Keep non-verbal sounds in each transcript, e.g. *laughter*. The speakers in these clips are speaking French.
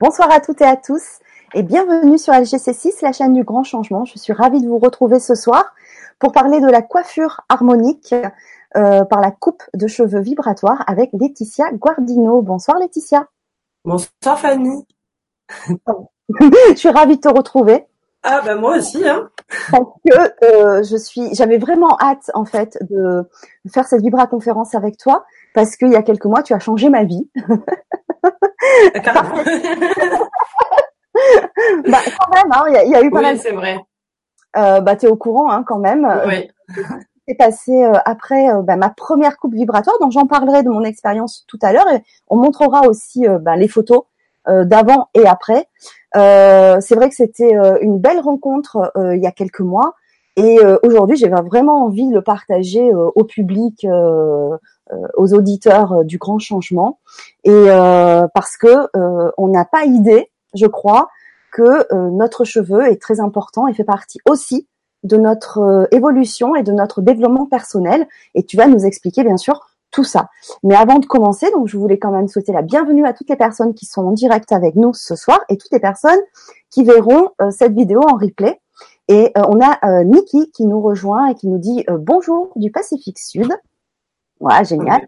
Bonsoir à toutes et à tous et bienvenue sur LGC6, la chaîne du grand changement. Je suis ravie de vous retrouver ce soir pour parler de la coiffure harmonique euh, par la coupe de cheveux vibratoire avec Laetitia Guardino. Bonsoir Laetitia. Bonsoir Fanny. *laughs* je suis ravie de te retrouver. Ah ben moi aussi hein. Parce que euh, je suis, j'avais vraiment hâte en fait de faire cette vibra conférence avec toi parce qu'il y a quelques mois tu as changé ma vie. *laughs* *laughs* bah, quand même, hein, il y, a eu pas oui, c'est vrai. Euh, bah, t'es au courant, hein, quand même. Oui. C'est passé euh, après euh, bah, ma première coupe vibratoire, donc j'en parlerai de mon expérience tout à l'heure et on montrera aussi euh, bah, les photos d'avant et après. c'est vrai que c'était une belle rencontre il y a quelques mois et aujourd'hui j'ai vraiment envie de le partager au public, aux auditeurs du grand changement et parce que on n'a pas idée je crois, que euh, notre cheveu est très important et fait partie aussi de notre euh, évolution et de notre développement personnel. Et tu vas nous expliquer bien sûr tout ça. Mais avant de commencer, donc je voulais quand même souhaiter la bienvenue à toutes les personnes qui sont en direct avec nous ce soir et toutes les personnes qui verront euh, cette vidéo en replay. Et on a Niki qui nous rejoint et qui nous dit bonjour du Pacifique Sud. Voilà, génial.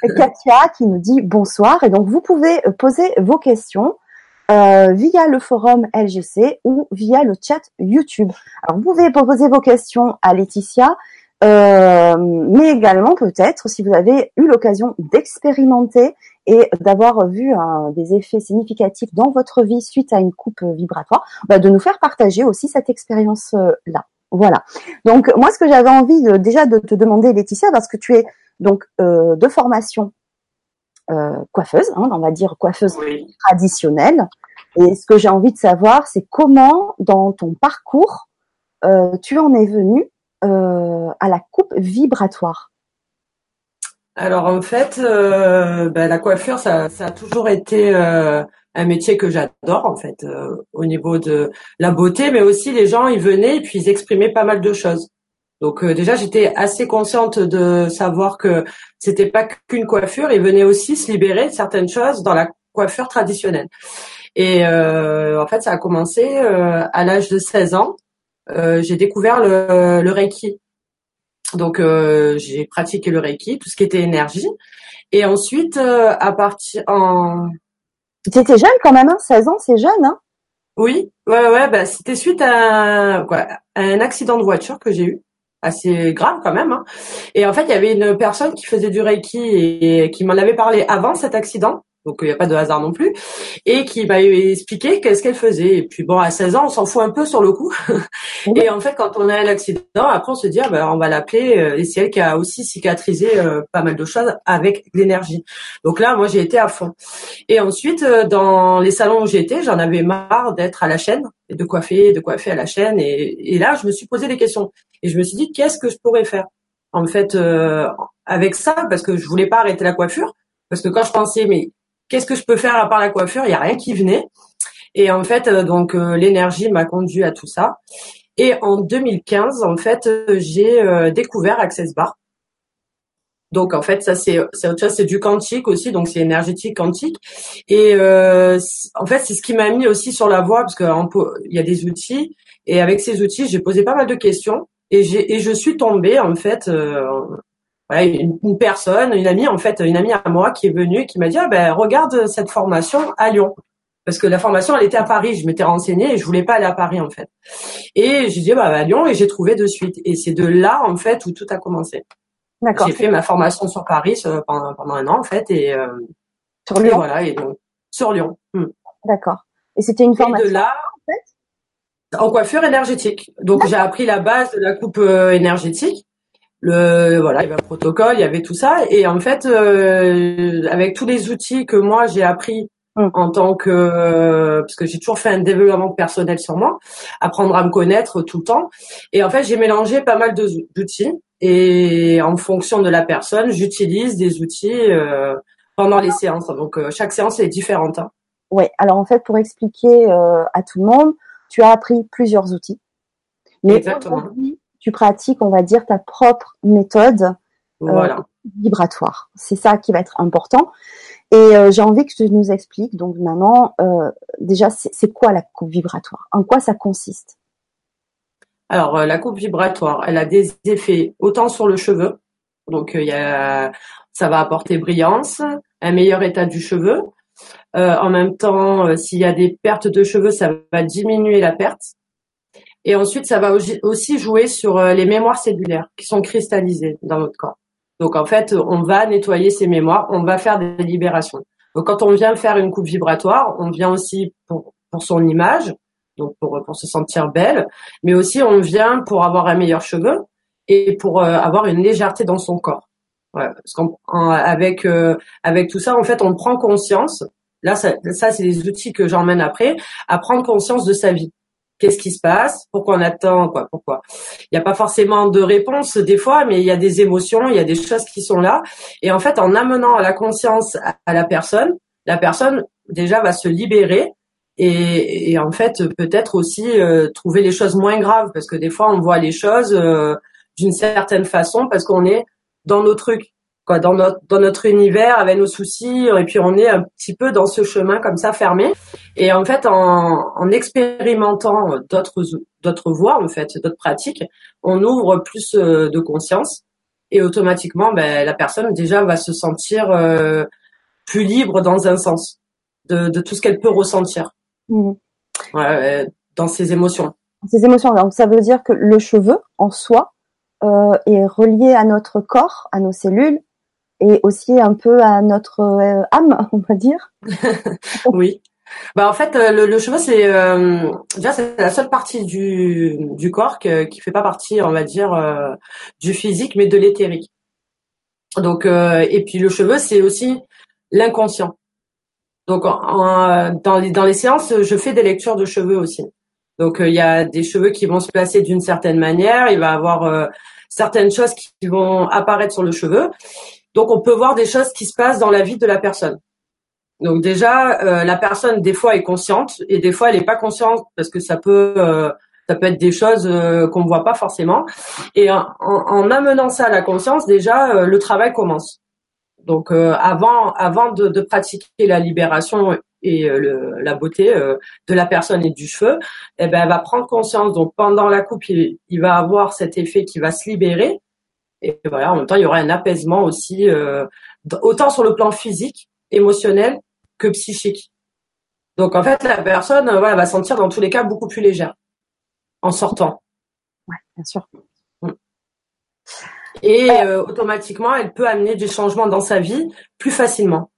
Katia qui nous dit bonsoir. Et donc vous pouvez poser vos questions euh, via le forum LGC ou via le chat YouTube. Alors, vous pouvez poser vos questions à Laetitia, euh, mais également peut-être si vous avez eu l'occasion d'expérimenter et d'avoir vu des effets significatifs dans votre vie suite à une coupe vibratoire, bah, de nous faire partager aussi cette expérience-là. Voilà. Donc moi, ce que j'avais envie de, déjà de te demander, Laetitia, parce que tu es donc euh, de formation euh, coiffeuse, hein, on va dire coiffeuse traditionnelle. Et ce que j'ai envie de savoir, c'est comment, dans ton parcours, euh, tu en es venu euh, à la coupe vibratoire? Alors en fait, ben, la coiffure, ça, ça, a toujours été un métier que j'adore en fait, au niveau de la beauté, mais aussi les gens, ils venaient et puis ils exprimaient pas mal de choses. Donc euh, déjà j'étais assez consciente de savoir que c'était pas qu'une coiffure, il venait aussi se libérer de certaines choses dans la coiffure traditionnelle. Et euh, en fait ça a commencé euh, à l'âge de 16 ans. j'ai découvert le, le, Reiki. Donc j'ai pratiqué le Reiki, tout ce qui était énergie. Et ensuite à partir en tu étais jeune quand même, hein 16 ans, c'est jeune, hein? Oui, ouais, ouais, bah, c'était suite à, quoi, à un accident de voiture que j'ai eu assez grave quand même. Hein. Et en fait, il y avait une personne qui faisait du Reiki et qui m'en avait parlé avant cet accident donc il n'y a pas de hasard non plus, et qui m'a expliqué qu'est-ce qu'elle faisait. Et puis bon, à 16 ans, on s'en fout un peu sur le coup. et en fait, quand on a un accident, après on se dit, ah, ben, on va l'appeler, euh, et c'est elle qui a aussi cicatrisé euh, pas mal de choses avec l'énergie. Donc là, moi, j'ai été à fond. Et ensuite, euh, dans les salons où j'étais, j'en avais marre d'être à la chaîne, de coiffer, de coiffer à la chaîne. Et, et là, je me suis posé des questions. Et je me suis dit, qu'est-ce que je pourrais faire? En fait avec ça Parce que je voulais pas arrêter la coiffure. Parce que quand je pensais, mais qu'est-ce que je peux faire à part la coiffure? Il y a rien qui venait. Et en fait, euh, donc euh, l'énergie m'a conduit à tout ça. Et en 2015, en fait, euh, j'ai découvert Access Bar. Donc en fait, ça c'est c'est autre chose, c'est du quantique aussi, donc c'est énergétique quantique. Et en fait, c'est ce qui m'a mis aussi sur la voie parce que il y a des outils et avec ces outils, j'ai posé pas mal de questions et j'ai et je suis tombée en fait voilà, une, personne, une amie en fait, une amie à moi qui est venue et qui m'a dit ah ben regarde cette formation à Lyon parce que la formation elle était à Paris, je m'étais renseignée et je voulais pas aller à Paris en fait. Et j'ai dit bah à Lyon et j'ai trouvé de suite et c'est de là en fait où tout a commencé. D'accord. J'ai fait ma formation sur Paris pendant, pendant un an en fait et euh, sur Lyon. voilà et donc sur Lyon. Hmm. D'accord. Et c'était une formation et de là en coiffure énergétique. Donc j'ai appris la base de la coupe euh, énergétique le voilà il y avait un protocole il y avait tout ça et en fait euh, avec tous les outils que moi j'ai appris mm. en tant que parce que j'ai toujours fait un développement personnel sur moi apprendre à me connaître tout le temps et en fait j'ai mélangé pas mal d'outils et en fonction de la personne j'utilise des outils euh, pendant les séances donc euh, chaque séance est différente hein. oui alors en fait pour expliquer à tout le monde tu as appris plusieurs outils mais Exactement tu pratiques, on va dire, ta propre méthode euh, vibratoire. C'est ça qui va être important. Et euh, j'ai envie que tu nous expliques, donc maintenant, euh, déjà, c'est quoi la coupe vibratoire? En quoi ça consiste? Alors, la coupe vibratoire, elle a des effets autant sur le cheveu, donc il y a, ça va apporter brillance, un meilleur état du cheveu. En même temps, s'il y a des pertes de cheveux, ça va diminuer la perte. Et ensuite, ça va aussi jouer sur les mémoires cellulaires qui sont cristallisées dans notre corps. Donc en fait, on va nettoyer ces mémoires, on va faire des libérations. Donc quand on vient faire une coupe vibratoire, on vient aussi pour, son image, donc pour, se sentir belle, mais aussi on vient pour avoir un meilleur cheveu et pour euh, avoir une légèreté dans son corps. Parce qu'avec euh, avec tout ça, en fait, on prend conscience. Là, ça, ça c'est les outils que j'emmène après, à prendre conscience de sa vie. Qu'est-ce qui se passe, pourquoi on attend, quoi, pourquoi? Il n'y a pas forcément de réponse des fois, mais il y a des émotions, il y a des choses qui sont là. Et en fait, en amenant la conscience à, la personne, la personne déjà va se libérer et, en fait peut-être aussi euh, trouver les choses moins graves. Parce que des fois on voit les choses euh, d'une certaine façon parce qu'on est dans nos trucs dans notre dans notre univers avec nos soucis et puis on est un petit peu dans ce chemin comme ça fermé. Et en fait en, en expérimentant d'autres d'autres voies en fait d'autres pratiques on ouvre plus euh, de conscience. Et automatiquement ben, la personne déjà va se sentir euh, plus libre dans un sens de, de tout ce qu'elle peut ressentir. Mmh. euh, dans ses émotions. Ses émotions. Donc ça veut dire que le cheveu en soi euh, est relié à notre corps, à nos cellules, et aussi un peu à notre euh, âme, *laughs* on va dire. *laughs* oui. Bah en fait, euh, le, le cheveu c'est euh, déjà c'est la seule partie du du corps que, qui fait pas partie, on va dire, euh, du physique, mais de l'éthérique. Donc et puis le cheveu c'est aussi l'inconscient. Donc en, dans les dans les séances, je fais des lectures de cheveux aussi. Donc il y a des cheveux qui vont se placer d'une certaine manière, il va avoir certaines choses qui vont apparaître sur le cheveu donc on peut voir des choses qui se passent dans la vie de la personne. Donc déjà, euh, la personne des fois est consciente et des fois elle n'est pas consciente parce que ça peut euh, ça peut être des choses euh, qu'on ne voit pas forcément. Et en, en, amenant ça à la conscience, déjà le travail commence. Donc avant avant de, de, pratiquer la libération et le, la beauté de la personne et du cheveu, eh ben elle va prendre conscience. Donc pendant la coupe, il, il va avoir cet effet qui va se libérer et voilà, en même temps, il y aura un apaisement aussi, euh, autant sur le plan physique, émotionnel que psychique. Donc en fait, la personne euh, voilà, va sentir dans tous les cas beaucoup plus légère en sortant. Ouais, bien sûr. Mm. Et euh, automatiquement, elle peut amener du changement dans sa vie plus facilement.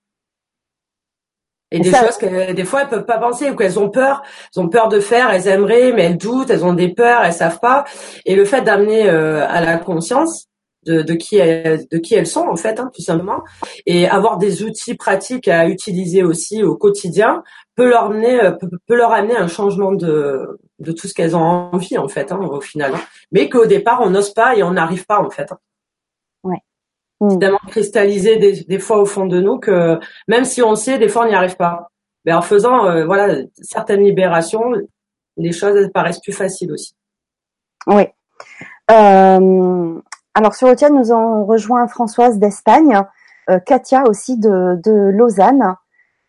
Et, des choses que des fois elles peuvent pas penser ou qu'elles ont peur, elles ont peur de faire, elles aimeraient mais elles doutent, elles ont des peurs, elles savent pas. Et le fait d'amener à la conscience, de, de, qui elles, de qui elles sont en fait, hein, tout simplement, et avoir des outils pratiques à utiliser aussi au quotidien peut leur amener euh, peut, leur amener un changement de de tout ce qu'elles ont envie en fait, hein, au final, hein. mais qu'au départ on n'ose pas et on n'arrive pas en fait. Hein. Ouais. C'est tellement cristallisé des, des, fois au fond de nous que même si on sait, des fois on n'y arrive pas. Mais en faisant euh, voilà certaines libérations, les choses paraissent plus faciles aussi. Oui. Euh, alors sur le chat, nous avons rejoint Françoise d'Espagne, euh, Katia aussi de, Lausanne,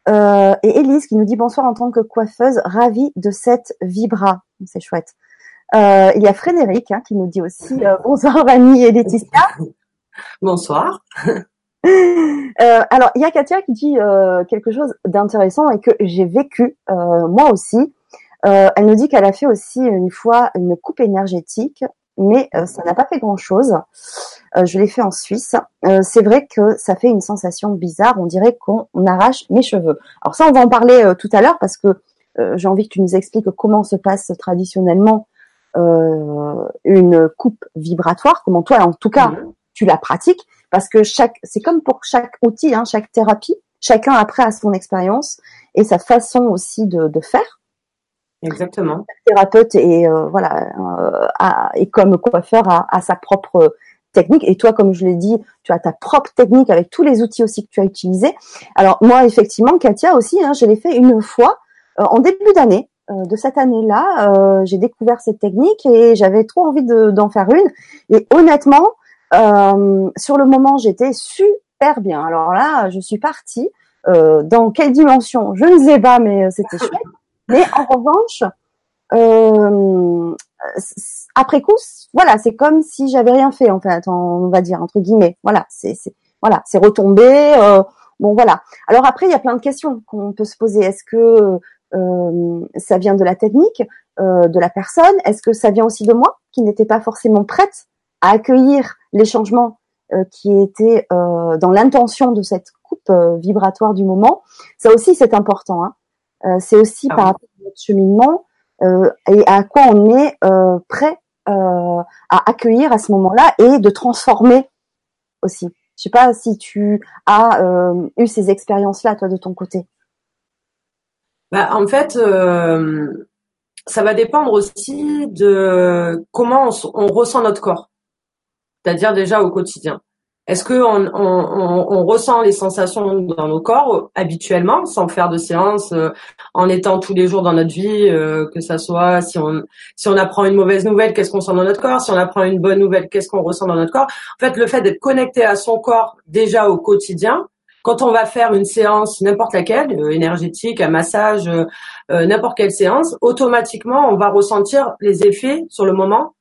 euh, et Élise qui nous dit bonsoir en tant que coiffeuse, ravie de cette vibra. C'est chouette. Euh, il y a Frédéric hein, qui nous dit aussi bonsoir Vanny et Laetitia. Bonsoir. *laughs* alors il y a Katia qui dit quelque chose d'intéressant et que j'ai vécu moi aussi. elle nous dit qu'elle a fait aussi une fois une coupe énergétique mais euh, ça n'a pas fait grand-chose. Euh, je l'ai fait en Suisse. Euh, c'est vrai que ça fait une sensation bizarre. On dirait qu'on arrache mes cheveux. Alors ça, on va en parler tout à l'heure parce que j'ai envie que tu nous expliques comment se passe traditionnellement une coupe vibratoire. Comment toi, en tout cas, tu la pratiques parce que chaque, c'est comme pour chaque outil, hein, chaque thérapie. Chacun après a son expérience et sa façon aussi de, de faire. Exactement. thérapeute et euh, voilà euh, et comme coiffeur a, sa propre technique et toi comme je l'ai dit tu as ta propre technique avec tous les outils aussi que tu as utilisés alors moi effectivement Katia aussi hein, je l'ai fait une fois euh, en début d'année de cette année-là j'ai découvert cette technique et j'avais trop envie d'en faire une et honnêtement sur le moment, j'étais super bien. Alors là, je suis partie. dans quelle dimension? Je ne sais pas, mais c'était chouette. *laughs* Mais en revanche, après coup, voilà, c'est comme si j'avais rien fait en fait, on va dire entre guillemets. Voilà, c'est voilà, c'est retombé. Euh, bon voilà. Alors après, il y a plein de questions qu'on peut se poser. Est-ce que euh, ça vient de la technique, euh, de la personne? Est-ce que ça vient aussi de moi qui n'étais pas forcément prête à accueillir les changements qui étaient dans l'intention de cette coupe vibratoire du moment? Ça aussi, c'est important. Hein. C'est aussi ah par rapport à notre cheminement et à quoi on est prêt à accueillir à ce moment-là et de transformer aussi. Je sais pas si tu as euh, eu ces expériences-là, toi, de ton côté. Bah, en fait, euh, ça va dépendre aussi de comment on ressent notre corps, c'est-à-dire déjà au quotidien. Est-ce que on, ressent les sensations dans nos corps euh, habituellement, sans faire de séance, euh, en étant tous les jours dans notre vie, euh, que ça soit si on si on apprend une mauvaise nouvelle, qu'est-ce qu'on sent dans notre corps, si on apprend une bonne nouvelle, qu'est-ce qu'on ressent dans notre corps. En fait, le fait d'être connecté à son corps déjà au quotidien, quand on va faire une séance, n'importe laquelle, énergétique, un massage, n'importe quelle séance, automatiquement, on va ressentir les effets sur le moment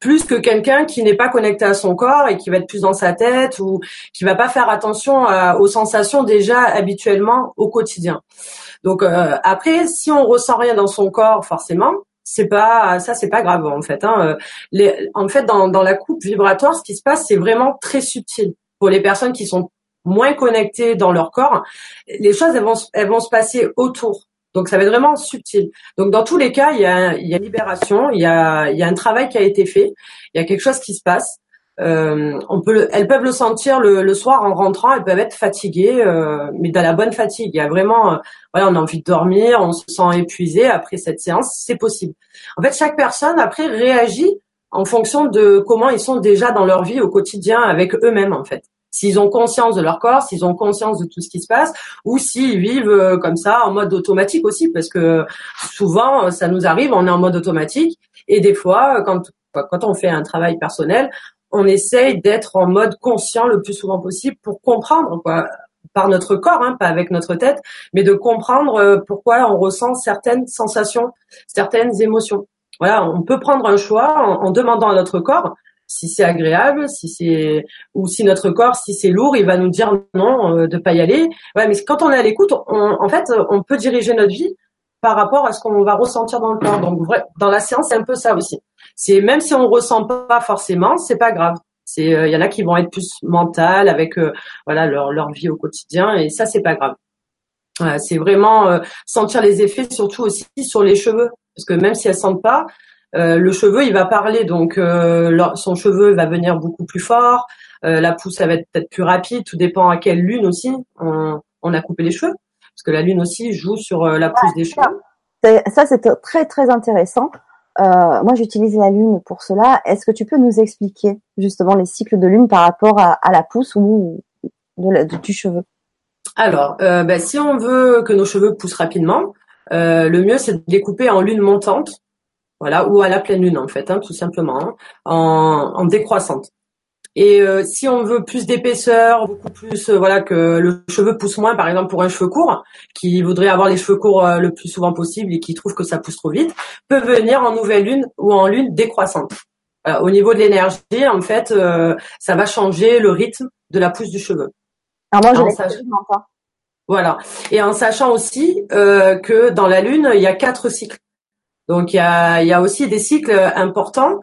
plus que quelqu'un qui n'est pas connecté à son corps et qui va être plus dans sa tête ou qui va pas faire attention aux sensations déjà habituellement au quotidien. Donc euh, après, si on ressent rien dans son corps, forcément, c'est pas ça, c'est pas grave en fait. Hein. Les, en fait, dans, la coupe vibratoire, ce qui se passe, c'est vraiment très subtil pour les personnes qui sont moins connectées dans leur corps. Les choses, elles vont se passer autour. Donc ça va être vraiment subtil. Donc dans tous les cas, il y a, il y a libération, il y a, il y a un travail qui a été fait, il y a quelque chose qui se passe. Euh, on peut, elles peuvent le sentir le, le, soir en rentrant, elles peuvent être fatiguées, euh, mais dans la bonne fatigue. Il y a vraiment, euh, voilà, on a envie de dormir, on se sent épuisé après cette séance, c'est possible. En fait, chaque personne après réagit en fonction de comment ils sont déjà dans leur vie au quotidien avec eux-mêmes en fait s'ils ont conscience de leur corps, s'ils ont conscience de tout ce qui se passe, ou s'ils vivent euh, comme ça en mode automatique aussi, parce que souvent ça nous arrive, on est en mode automatique, et des fois quand quand on fait un travail personnel, on essaye d'être en mode conscient le plus souvent possible pour comprendre quoi par notre corps, hein, pas avec notre tête, mais de comprendre euh, pourquoi on ressent certaines sensations, certaines émotions. Voilà, on peut prendre un choix en demandant à notre corps si c'est agréable, si c'est ou si notre corps, si c'est lourd, il va nous dire non, euh, de pas y aller. Ouais, mais quand on est à l'écoute, en fait, on peut diriger notre vie par rapport à ce qu'on va ressentir dans le corps. Donc, dans la séance, c'est un peu ça aussi. C'est même si on ressent pas forcément, c'est pas grave. C'est, euh, il y en a qui vont être plus mentales avec euh, voilà leur leur vie au quotidien et ça c'est pas grave. c'est vraiment sentir les effets, surtout aussi sur les cheveux, parce que même si elles sentent pas, euh, le cheveu, il va parler, donc euh, son cheveu va venir beaucoup plus fort. Euh, la pousse, ça va être peut-être plus rapide. Tout dépend à quelle lune aussi on, a coupé les cheveux, parce que la lune aussi joue sur la pousse des cheveux. Ça, c'est très très intéressant. moi, j'utilise la lune pour cela. Est-ce que tu peux nous expliquer justement les cycles de lune par rapport à, la pousse ou du cheveu? Alors, bah, si on veut que nos cheveux poussent rapidement, le mieux c'est de les couper en lune montante voilà, ou à la pleine lune en fait, hein, tout simplement, hein, en, en, décroissante. Et euh, si on veut plus d'épaisseur, beaucoup plus, euh, voilà, que le cheveu pousse moins, par exemple pour un cheveu court, qui voudrait avoir les cheveux courts euh, le plus souvent possible et qui trouve que ça pousse trop vite, peut venir en nouvelle lune ou en lune décroissante. au niveau de l'énergie, en fait, ça va changer le rythme de la pousse du cheveu. Alors moi, je sachant... pas. Voilà. Et en sachant aussi que dans la lune, il y a quatre cycles. Donc il y a, y a aussi des cycles importants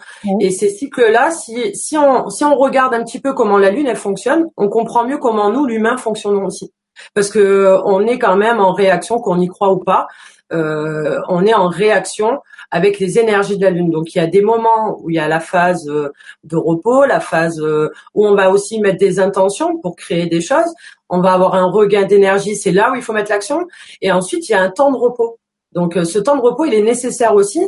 et ces cycles-là, si, si, on, si on regarde un petit peu comment la Lune elle fonctionne, on comprend mieux comment nous l'humain fonctionnons aussi, parce que on est quand même en réaction, qu'on y croit ou pas, euh, on est en réaction avec les énergies de la Lune. Donc il y a des moments où il y a la phase euh, de repos, la phase euh, où on va aussi mettre des intentions pour créer des choses. On va avoir un regain d'énergie, c'est là où il faut mettre l'action. Et ensuite il y a un temps de repos. Donc euh, ce temps de repos, il est nécessaire aussi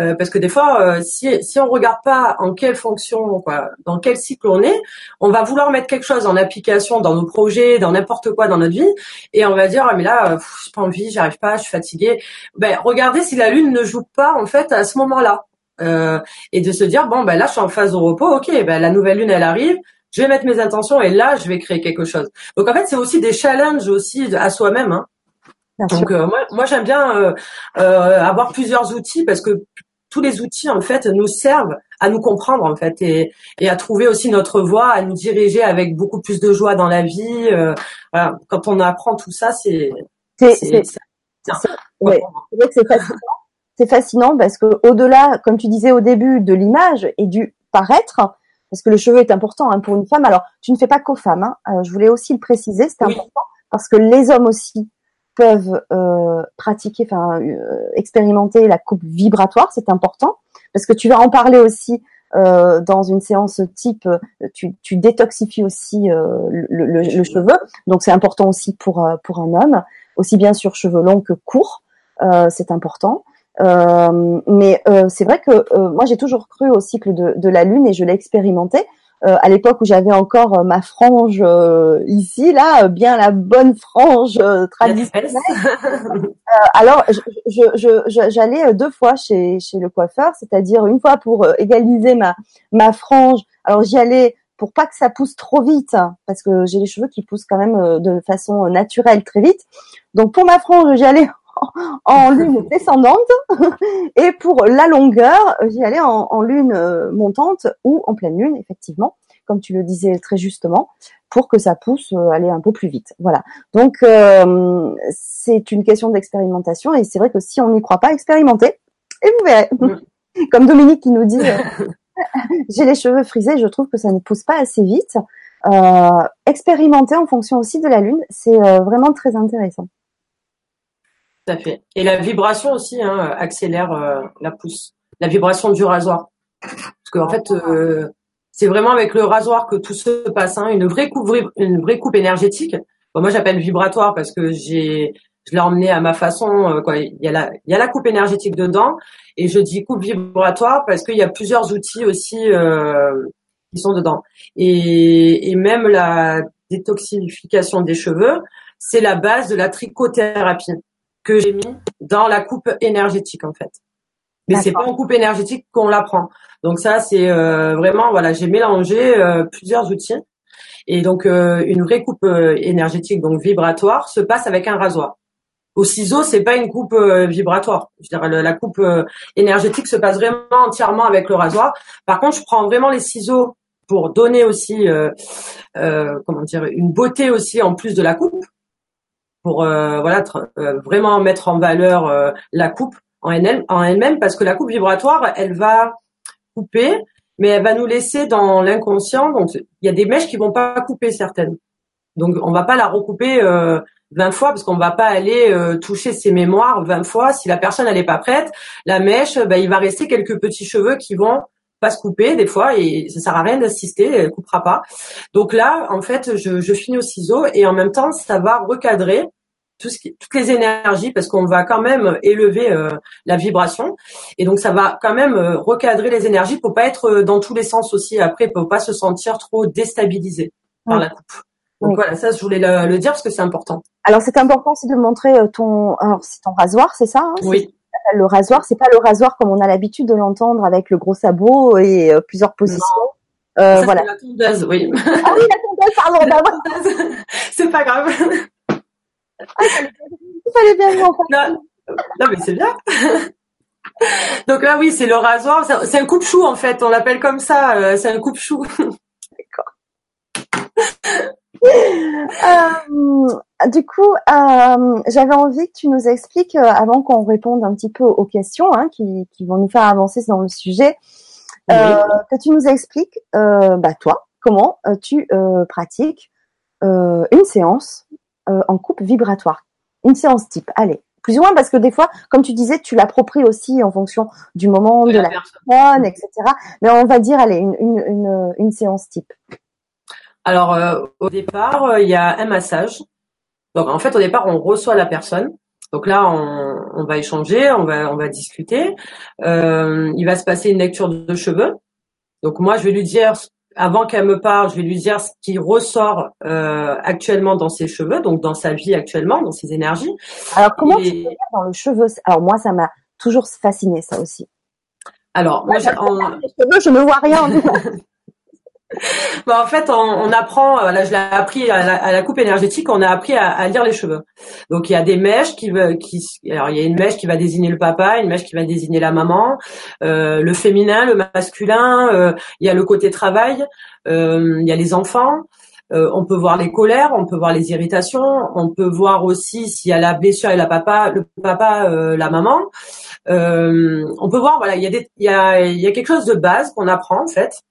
euh, parce que des fois, euh, si si on regarde pas en quelle fonction, quoi, dans quel cycle on est, on va vouloir mettre quelque chose en application dans nos projets, dans n'importe quoi dans notre vie, et on va dire ah, mais là, j'ai pas envie, j'arrive pas, je suis fatiguée. Ben regardez si la lune ne joue pas en fait à ce moment-là. euh, et de se dire bon ben là je suis en phase de repos, ok, ben la nouvelle lune elle arrive, je vais mettre mes intentions et là je vais créer quelque chose. Donc en fait c'est aussi des challenges aussi à soi-même. Hein. Donc euh, moi, moi j'aime bien euh, euh, avoir plusieurs outils parce que tous les outils en fait nous servent à nous comprendre en fait et, et à trouver aussi notre voie, à nous diriger avec beaucoup plus de joie dans la vie. voilà. Quand on apprend tout ça, c'est c'est c'est ouais. c'est fascinant. C'est fascinant parce que au-delà, comme tu disais au début, de l'image et du paraître, parce que le cheveu est important hein, pour une femme. Alors, tu ne fais pas qu'aux femmes. Hein. je voulais aussi le préciser, c'est important parce que les hommes aussi peuvent euh, pratiquer, enfin euh, expérimenter la coupe vibratoire, c'est important parce que tu vas en parler aussi euh, dans une séance type. Tu, tu détoxifies aussi euh, le, le, le, cheveu, donc c'est important aussi pour pour un homme, aussi bien sur cheveux longs que courts, c'est important. mais c'est vrai que moi j'ai toujours cru au cycle de, de la lune et je l'ai expérimenté. Euh, à l'époque où j'avais encore euh, ma frange euh, ici, là, bien la bonne frange traditionnelle. *laughs* alors, j'allais je, deux fois chez, chez le coiffeur, c'est-à-dire une fois pour égaliser ma, ma frange. Alors, j'y allais pour pas que ça pousse trop vite, hein, parce que j'ai les cheveux qui poussent quand même de façon naturelle très vite. Donc, pour ma frange, j'y allais *laughs* en lune descendante *laughs* et pour la longueur, j'y allais en, en, lune euh, montante ou en pleine lune, effectivement, comme tu le disais très justement, pour que ça pousse euh, aller un peu plus vite. Voilà. Donc euh, c'est une question d'expérimentation et c'est vrai que si on n'y croit pas, expérimentez et vous verrez. Mm. *laughs* Comme Dominique qui nous dit, j'ai les cheveux frisés, je trouve que ça ne pousse pas assez vite. expérimenter en fonction aussi de la lune, c'est vraiment très intéressant. Tout à fait. Et la vibration aussi hein, accélère euh, la pousse. La vibration du rasoir. Parce qu'en fait, euh, c'est vraiment avec le rasoir que tout se passe. Hein. Une vraie coupe, une vraie coupe énergétique. moi, j'appelle vibratoire parce que j'ai, je l'ai emmené à ma façon. Euh, quoi. Il y a la, il y a la coupe énergétique dedans, et je dis coupe vibratoire parce qu'il y a plusieurs outils aussi qui sont dedans. Et, et même la détoxification des cheveux, c'est la base de la trichothérapie que j'ai mis dans la coupe énergétique en fait. Mais c'est pas en coupe énergétique qu'on la prend. Donc ça c'est euh, vraiment voilà j'ai mélangé euh, plusieurs outils et donc euh, une vraie coupe énergétique donc vibratoire se passe avec un rasoir. Au ciseau c'est pas une coupe vibratoire. Je dirais la coupe énergétique se passe vraiment entièrement avec le rasoir. Par contre je prends vraiment les ciseaux pour donner aussi comment dire une beauté aussi en plus de la coupe pour euh, voilà euh, vraiment mettre en valeur euh, la coupe en elle-même en elle-même parce que la coupe vibratoire elle va couper mais elle va nous laisser dans l'inconscient. Donc il y a des mèches qui vont pas couper certaines. Donc on va pas la recouper 20 fois parce qu'on va pas aller toucher ses mémoires 20 fois. Si la personne elle est pas prête la mèche bah, il va rester quelques petits cheveux qui vont pas se couper des fois et ça sert à rien d'assister, elle coupera pas. Donc là, en fait, je, je finis au ciseau et en même temps, ça va recadrer tout ce qui, toutes les énergies parce qu'on va quand même élever euh, la vibration et donc ça va quand même euh, recadrer les énergies pour pas être euh, dans tous les sens aussi après pour pas se sentir trop déstabilisé par la coupe. Donc voilà, ça je voulais le, dire parce que c'est important. Alors c'est important aussi de montrer ton alors c'est ton rasoir, c'est ça hein Oui le rasoir, c'est pas le rasoir comme on a l'habitude de l'entendre avec le gros sabot et euh, plusieurs positions. Euh, voilà. La tondeuse, oui. Ah oui, la tondeuse, pardon. *laughs* La tondeuse. c'est pas grave. Ah, il fallait bien non, non, mais c'est bien. Donc là, oui, c'est le rasoir. C'est un coupe-chou en fait. On l'appelle comme ça. Euh, c'est un coupe-chou. *laughs* Euh, du coup, euh, j'avais envie que tu nous expliques, euh, avant qu'on réponde un petit peu aux questions hein, qui, qui, vont nous faire avancer dans le sujet, que tu nous expliques, bah, toi, comment tu pratiques une séance en coupe vibratoire, une séance type. Allez, plus ou moins parce que des fois, comme tu disais, tu l'appropries aussi en fonction du moment, de, la, personne, etc. Mais on va dire, allez, une, une, une, une séance type. Alors euh, au départ, euh, il y a un massage. Donc en fait, au départ, on reçoit la personne. Donc là, on, on va échanger, on va on va discuter. Euh, il va se passer une lecture de cheveux. Donc moi, je vais lui dire avant qu'elle me parle, je vais lui dire ce qui ressort euh, actuellement dans ses cheveux, donc dans sa vie actuellement, dans ses énergies. Alors comment tu peux dire dans le cheveu? Alors moi, ça m'a toujours fasciné ça aussi. Alors, moi, je ne vois rien. *laughs* Bah, en fait, on, on apprend, euh, je l'ai appris à la, coupe énergétique, on a appris à, à, lire les cheveux. Donc il y a des mèches qui, qui, alors il y a une mèche qui va désigner le papa, une mèche qui va désigner la maman, euh, le féminin, le masculin. Euh, il y a le côté travail, euh, il y a les enfants. Euh, on peut voir les colères, on peut voir les irritations, on peut voir aussi s'il y a la blessure et la papa, le papa, la maman. on peut voir, voilà, il y a des, il y a, il y a quelque chose de base qu'on apprend en fait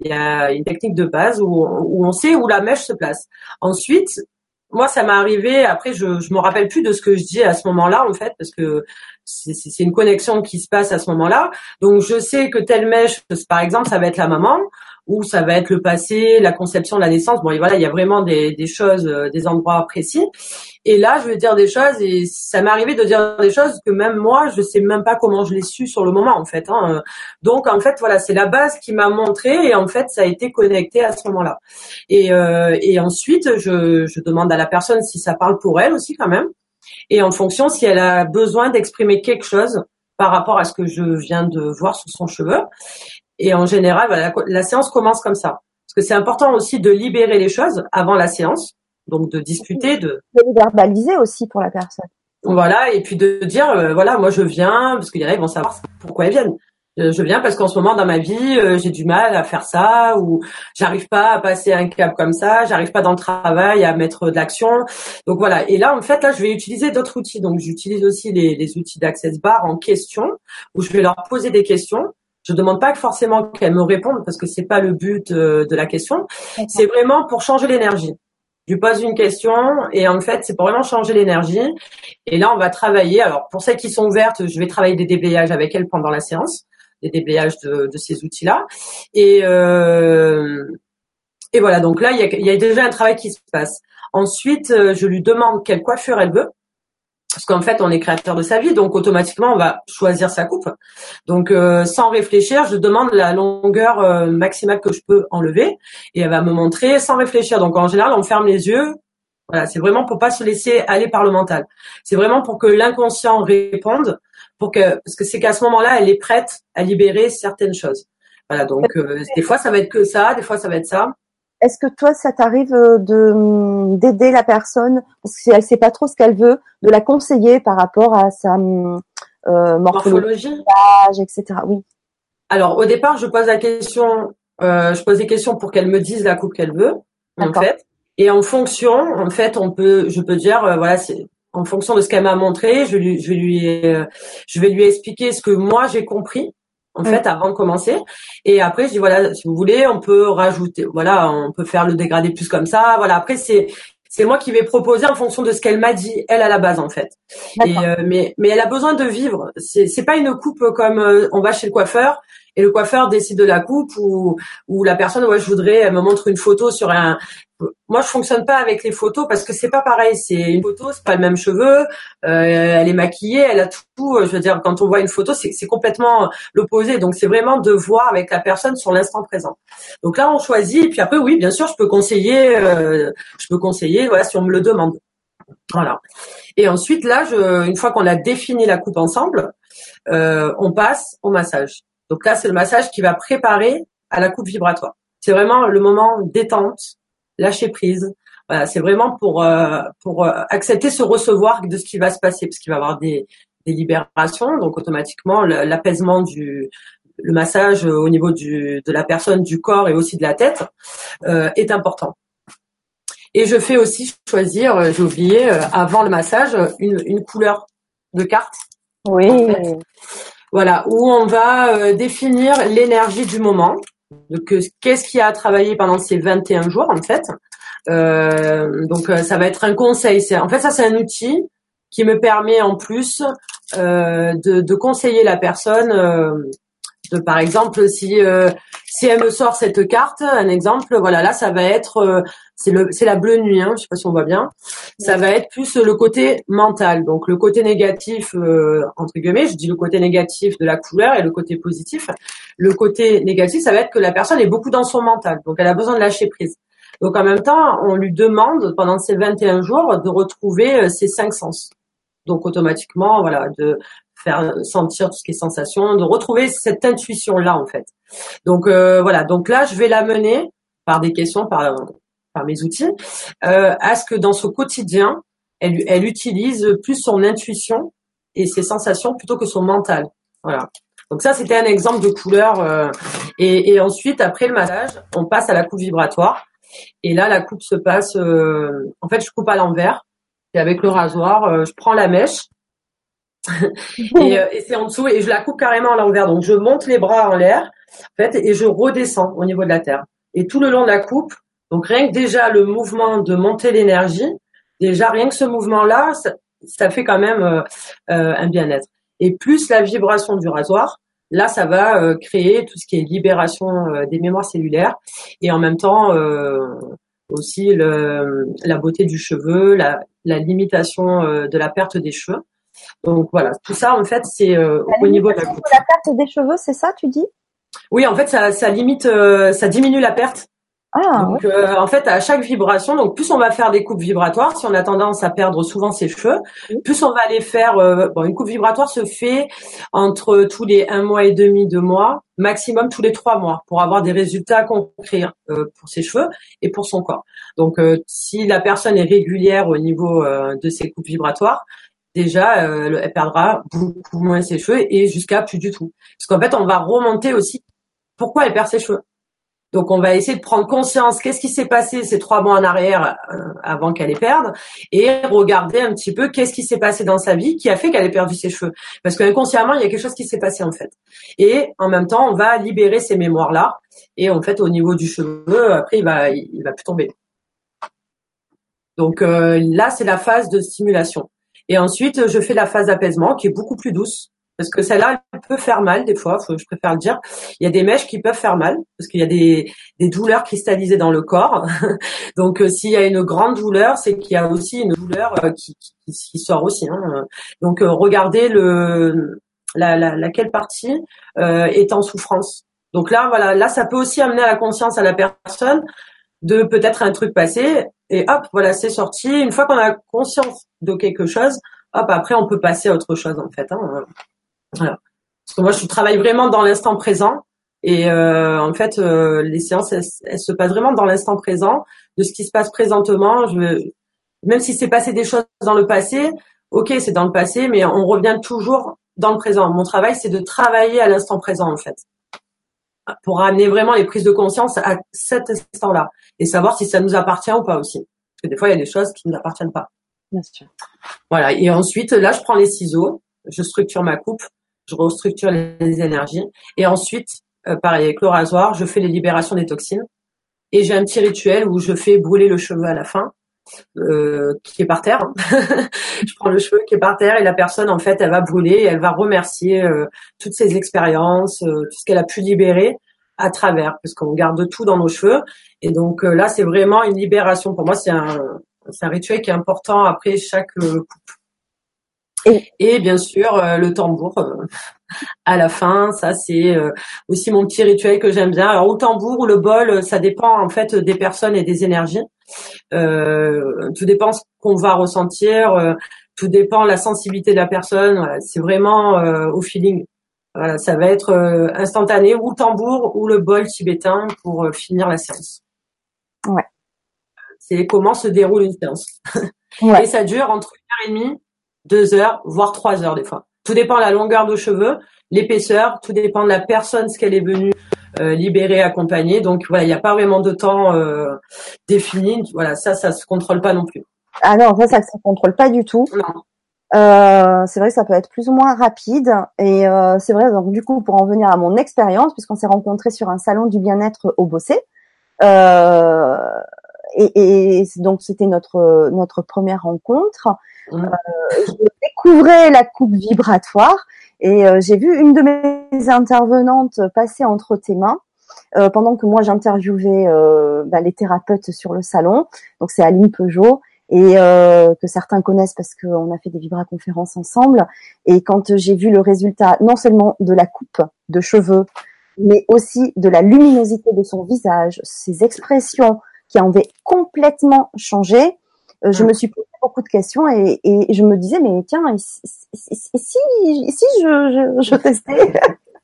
il y a une technique de base où, on sait où la mèche se place. Ensuite, moi, ça m'est arrivé. Après, je je me rappelle plus de ce que je dis à ce moment-là, en fait, parce que c'est une connexion qui se passe à ce moment-là. Donc, je sais que telle mèche, par exemple, ça va être la maman ou ça va être le passé, la conception, la naissance. Bon, et voilà, il y a vraiment des, des choses, euh, des endroits précis. Et là, je vais dire des choses et ça m'est arrivé de dire des choses que même moi, je sais même pas comment je l'ai su sur le moment, en fait. Hein. Donc, en fait, voilà, c'est la base qui m'a montré et en fait, ça a été connecté à ce moment-là. Et, euh, et ensuite, je, je demande à la personne si ça parle pour elle aussi quand même. Et en fonction, si elle a besoin d'exprimer quelque chose par rapport à ce que je viens de voir sur son cheveu. Et en général, voilà, la, séance commence comme ça. Parce que c'est important aussi de libérer les choses avant la séance, donc de discuter, de... De verbaliser aussi pour la personne. Voilà, et puis de dire, euh, voilà, moi je viens, parce qu'il y en a, ils vont savoir pourquoi ils viennent. Je viens parce qu'en ce moment dans ma vie, euh, j'ai du mal à faire ça, ou j'arrive pas à passer un cap comme ça, j'arrive pas dans le travail à mettre de l'action. Donc voilà. Et là, en fait, là, je vais utiliser d'autres outils. Donc j'utilise aussi les, les outils d'Access Bar en question, où je vais leur poser des questions je demande pas forcément qu'elle me réponde parce que c'est pas le but euh, de la question. C'est vraiment pour changer l'énergie. Je lui pose une question et en fait, c'est pour vraiment changer l'énergie. Et là, on va travailler. Alors, pour celles qui sont ouvertes, je vais travailler des déblayages avec elle pendant la séance, des déblayages de, de ces outils-là. Et, euh, et voilà. Donc là, il y, a, il y a déjà un travail qui se passe. Ensuite, euh, je lui demande quelle coiffure elle veut parce qu'en fait on est créateur de sa vie, donc automatiquement on va choisir sa coupe. Donc euh, sans réfléchir, je demande la longueur euh, maximale que je peux enlever et elle va me montrer sans réfléchir. Donc en général on ferme les yeux. Voilà, c'est vraiment pour pas se laisser aller par le mental. C'est vraiment pour que l'inconscient réponde, pour que parce que c'est qu'à ce moment-là elle est prête à libérer certaines choses. Voilà, donc euh, des fois ça va être que ça, des fois ça va être ça. Est-ce que toi, ça t'arrive euh, de hum, d'aider la personne? Que elle sait pas trop ce qu'elle veut, de la conseiller par rapport à sa hum, euh, morphologie, etc. Oui. Alors au départ, je pose la question, euh, je pose des questions pour qu'elle me dise la coupe qu'elle veut, en fait. Et en fonction, en fait, on peut, je peux dire, euh, voilà, c'est en fonction de ce qu'elle m'a montré, je, lui, je, lui, je vais lui expliquer ce que moi j'ai compris en fait avant de commencer. Et après je dis voilà si vous voulez on peut rajouter voilà on peut faire le dégradé plus comme ça. Voilà après c'est c'est moi qui vais proposer en fonction de ce qu'elle m'a dit elle à la base en fait. Et euh, mais mais elle a besoin de vivre. C'est c'est pas une coupe comme euh, on va chez le coiffeur et le coiffeur décide de la coupe ou ou la personne ouais je voudrais elle me montre une photo sur un moi je fonctionne pas avec les photos parce que c'est pas pareil. C'est une photo c'est pas le même cheveu. Euh, elle est maquillée elle a tout. Je veux dire quand on voit une photo c'est c'est complètement l'opposé. Donc c'est vraiment de voir avec la personne sur l'instant présent. Donc là on choisit. Et puis après oui bien sûr je peux conseiller euh, je peux conseiller voilà si on me le demande. Voilà. Et ensuite là je une fois qu'on a défini la coupe ensemble euh, on passe au massage. Donc là c'est le massage qui va préparer à la coupe vibratoire. C'est vraiment le moment détente lâcher prise. Voilà, c'est vraiment pour euh, pour euh, accepter ce recevoir de ce qui va se passer, parce qu'il va y avoir des, des libérations, donc automatiquement l'apaisement du le massage au niveau du, de la personne, du corps et aussi de la tête euh, est important. Et je fais aussi choisir, euh, j'ai oublié, avant le massage, une, une couleur de carte. Oui. Voilà, où on va définir l'énergie du moment. Donc, euh, qu'est-ce qui a travaillé pendant ces 21 jours, en fait? Euh, Donc, euh, ça va être un conseil. En fait, ça, c'est un outil qui me permet en plus de, de, conseiller la personne. De, par exemple, si si elle me sort cette carte, un exemple, voilà, là, ça va être c'est le c'est la bleue nuit, hein, je sais pas si on voit bien. Ça va être plus le côté mental, donc le côté négatif euh, entre guillemets, je dis le côté négatif de la couleur et le côté positif. Le côté négatif, ça va être que la personne est beaucoup dans son mental, donc elle a besoin de lâcher prise. Donc en même temps, on lui demande pendant ces 21 jours de retrouver euh, ses cinq sens. Donc automatiquement, voilà, de faire sentir tout ce qui est sensation, de retrouver cette intuition là en fait. Donc euh, voilà, donc là je vais la mener par des questions, par par mes outils, euh, à ce que dans ce quotidien, elle, elle utilise plus son intuition et ses sensations plutôt que son mental. Voilà. Donc ça, c'était un exemple de couleur. Euh, et, et, ensuite, après le massage, on passe à la coupe vibratoire. Et là, la coupe se passe. Euh, en fait, je coupe à l'envers. Et avec le rasoir, euh, je prends la mèche. *laughs* et, et c'est en dessous et je la coupe carrément à l'envers. Donc je monte les bras en l'air, en fait, et je redescends au niveau de la terre. Et tout le long de la coupe, donc rien que déjà le mouvement de monter l'énergie, déjà rien que ce mouvement-là, ça, ça, fait quand même euh, un bien-être. Et plus la vibration du rasoir, là ça va euh, créer tout ce qui est libération euh, des mémoires cellulaires et en même temps aussi le, la beauté du cheveu, la, la limitation de la perte des cheveux. Donc voilà, tout ça en fait c'est au niveau de la, de la perte des cheveux, c'est ça tu dis? Oui, en fait ça, ça limite, ça diminue la perte. Ah, donc euh, en fait à chaque vibration, donc plus on va faire des coupes vibratoires, si on a tendance à perdre souvent ses cheveux, plus on va aller faire. Euh, bon, une coupe vibratoire se fait entre tous les un mois et demi, deux mois, maximum tous les trois mois, pour avoir des résultats concrets euh, pour ses cheveux et pour son corps. Donc si la personne est régulière au niveau de ses coupes vibratoires, déjà elle perdra beaucoup moins ses cheveux et jusqu'à plus du tout. Parce qu'en fait on va remonter aussi pourquoi elle perd ses cheveux. Donc on va essayer de prendre conscience qu'est-ce qui s'est passé ces trois mois en arrière euh, avant qu'elle les perde et regarder un petit peu qu'est-ce qui s'est passé dans sa vie qui a fait qu'elle ait perdu ses cheveux. Parce qu'inconsciemment, il y a quelque chose qui s'est passé en fait. Et en même temps, on va libérer ces mémoires-là et en fait au niveau du cheveu, après il va il va plus tomber. Donc euh, là, c'est la phase de stimulation. Et ensuite, je fais la phase d'apaisement qui est beaucoup plus douce parce que celle-là elle peut faire mal des fois, je préfère le dire. Il y a des mèches qui peuvent faire mal parce qu'il y a des, douleurs cristallisées dans le corps. *laughs* Donc euh, s'il y a une grande douleur, c'est qu'il y a aussi une douleur euh, qui sort aussi. Hein. Donc euh, regardez le la, la, laquelle partie est en souffrance. Donc là voilà, là ça peut aussi amener à la conscience à la personne de peut-être un truc passé et hop voilà c'est sorti. Une fois qu'on a conscience de quelque chose, hop après on peut passer à autre chose en fait. Hein. Parce que moi, je travaille vraiment dans l'instant présent. Et euh, en fait, euh, les séances, elles, se passent vraiment dans l'instant présent, de ce qui se passe présentement. Même si c'est passé des choses dans le passé, ok, c'est dans le passé, mais on revient toujours dans le présent. Mon travail, c'est de travailler à l'instant présent, en fait, pour amener vraiment les prises de conscience à cet instant-là et savoir si ça nous appartient ou pas aussi. Parce que des fois, il y a des choses qui ne nous appartiennent pas. Bien sûr. Voilà. Et ensuite, là, je prends les ciseaux, je structure ma coupe je restructure les énergies. Et ensuite, euh, pareil, avec le rasoir, je fais les libérations des toxines. Et j'ai un petit rituel où je fais brûler le cheveu à la fin, euh, qui est par terre. *laughs* je prends le cheveu qui est par terre et la personne, en fait, elle va brûler et elle va remercier euh, toutes ses expériences, euh, tout ce qu'elle a pu libérer à travers, parce qu'on garde tout dans nos cheveux. Et donc là, c'est vraiment une libération. Pour moi, c'est un, un rituel qui est important après chaque coupe. Et, bien sûr, euh, le tambour euh, à la fin, ça c'est euh, aussi mon petit rituel que j'aime bien. Alors au tambour ou le bol, ça dépend en fait des personnes et des énergies. tout dépend ce qu'on va ressentir, tout dépend de la sensibilité de la personne. Voilà, c'est vraiment au feeling. Voilà, ça va être instantané ou le tambour ou le bol tibétain pour finir la séance. Ouais. C'est comment se déroule une séance. Ouais. Et ça dure entre une heure et demie deux heures, voire trois heures des fois. Tout dépend de la longueur de cheveux, l'épaisseur, tout dépend de la personne, ce qu'elle est venue euh, libérer, accompagner. Donc voilà, il n'y a pas vraiment de temps euh, défini. Voilà, ça, ça se contrôle pas non plus. Ah non, ça, ça se contrôle pas du tout. Non. Euh, c'est vrai que ça peut être plus ou moins rapide et euh, c'est vrai donc du coup pour en venir à mon expérience puisqu'on s'est rencontrés sur un salon du bien-être au Bossé euh, et, et donc c'était notre notre première rencontre euh, je découvrais la coupe vibratoire et euh, j'ai vu une de mes intervenantes passer entre tes mains. Euh, pendant que moi j'interviewais bah, les thérapeutes sur le salon. Donc c'est Aline Peugeot et que certains connaissent parce qu'on a fait des vibraconférences ensemble. Et quand j'ai vu le résultat non seulement de la coupe de cheveux, mais aussi de la luminosité de son visage, ses expressions qui avaient complètement changé, je mm. me suis posé beaucoup de questions et, et je me disais mais tiens si si, si je, je, je testais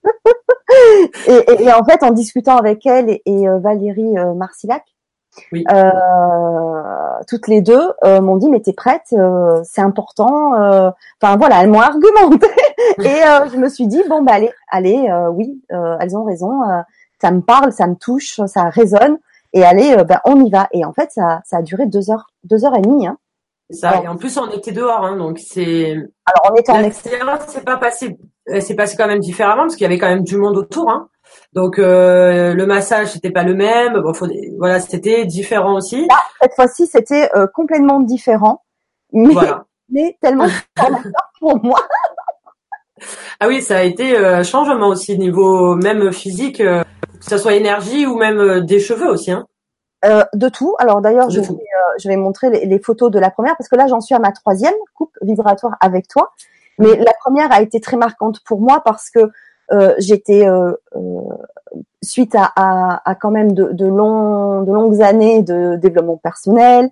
*laughs* et, et, en fait en discutant avec elle et, et euh, Valérie euh, Marcillac oui. euh, toutes les deux euh, m'ont dit mais t'es prête euh, c'est important enfin voilà elles m'ont argumenté et je me suis dit bon bah allez allez oui elles ont raison ça me parle ça me touche ça résonne et allez, euh, ben, on y va. Et en fait, ça, ça a duré deux heures, deux heures et demie. Hein. Ça, et en plus, on était dehors, hein, donc c'est. Alors, on était en C'est pas passé, euh, c'est passé quand même différemment parce qu'il y avait quand même du monde autour. Hein. Donc euh, le massage c'était pas le même. Bon, faut, voilà, c'était différent aussi. Là, cette fois-ci, c'était euh, complètement différent, mais, voilà. *laughs* mais tellement pour moi. ah oui, ça a été euh, changement aussi niveau même physique que ça soit énergie ou même euh, des cheveux aussi. Hein. Euh, de tout. Alors d'ailleurs, je, vais, euh, je vais montrer les, photos de la première parce que là, j'en suis à ma troisième coupe vibratoire avec toi. Mais la première a été très marquante pour moi parce que euh, j'étais euh, suite à, à, à, quand même de, de, long, de longues années de développement personnel,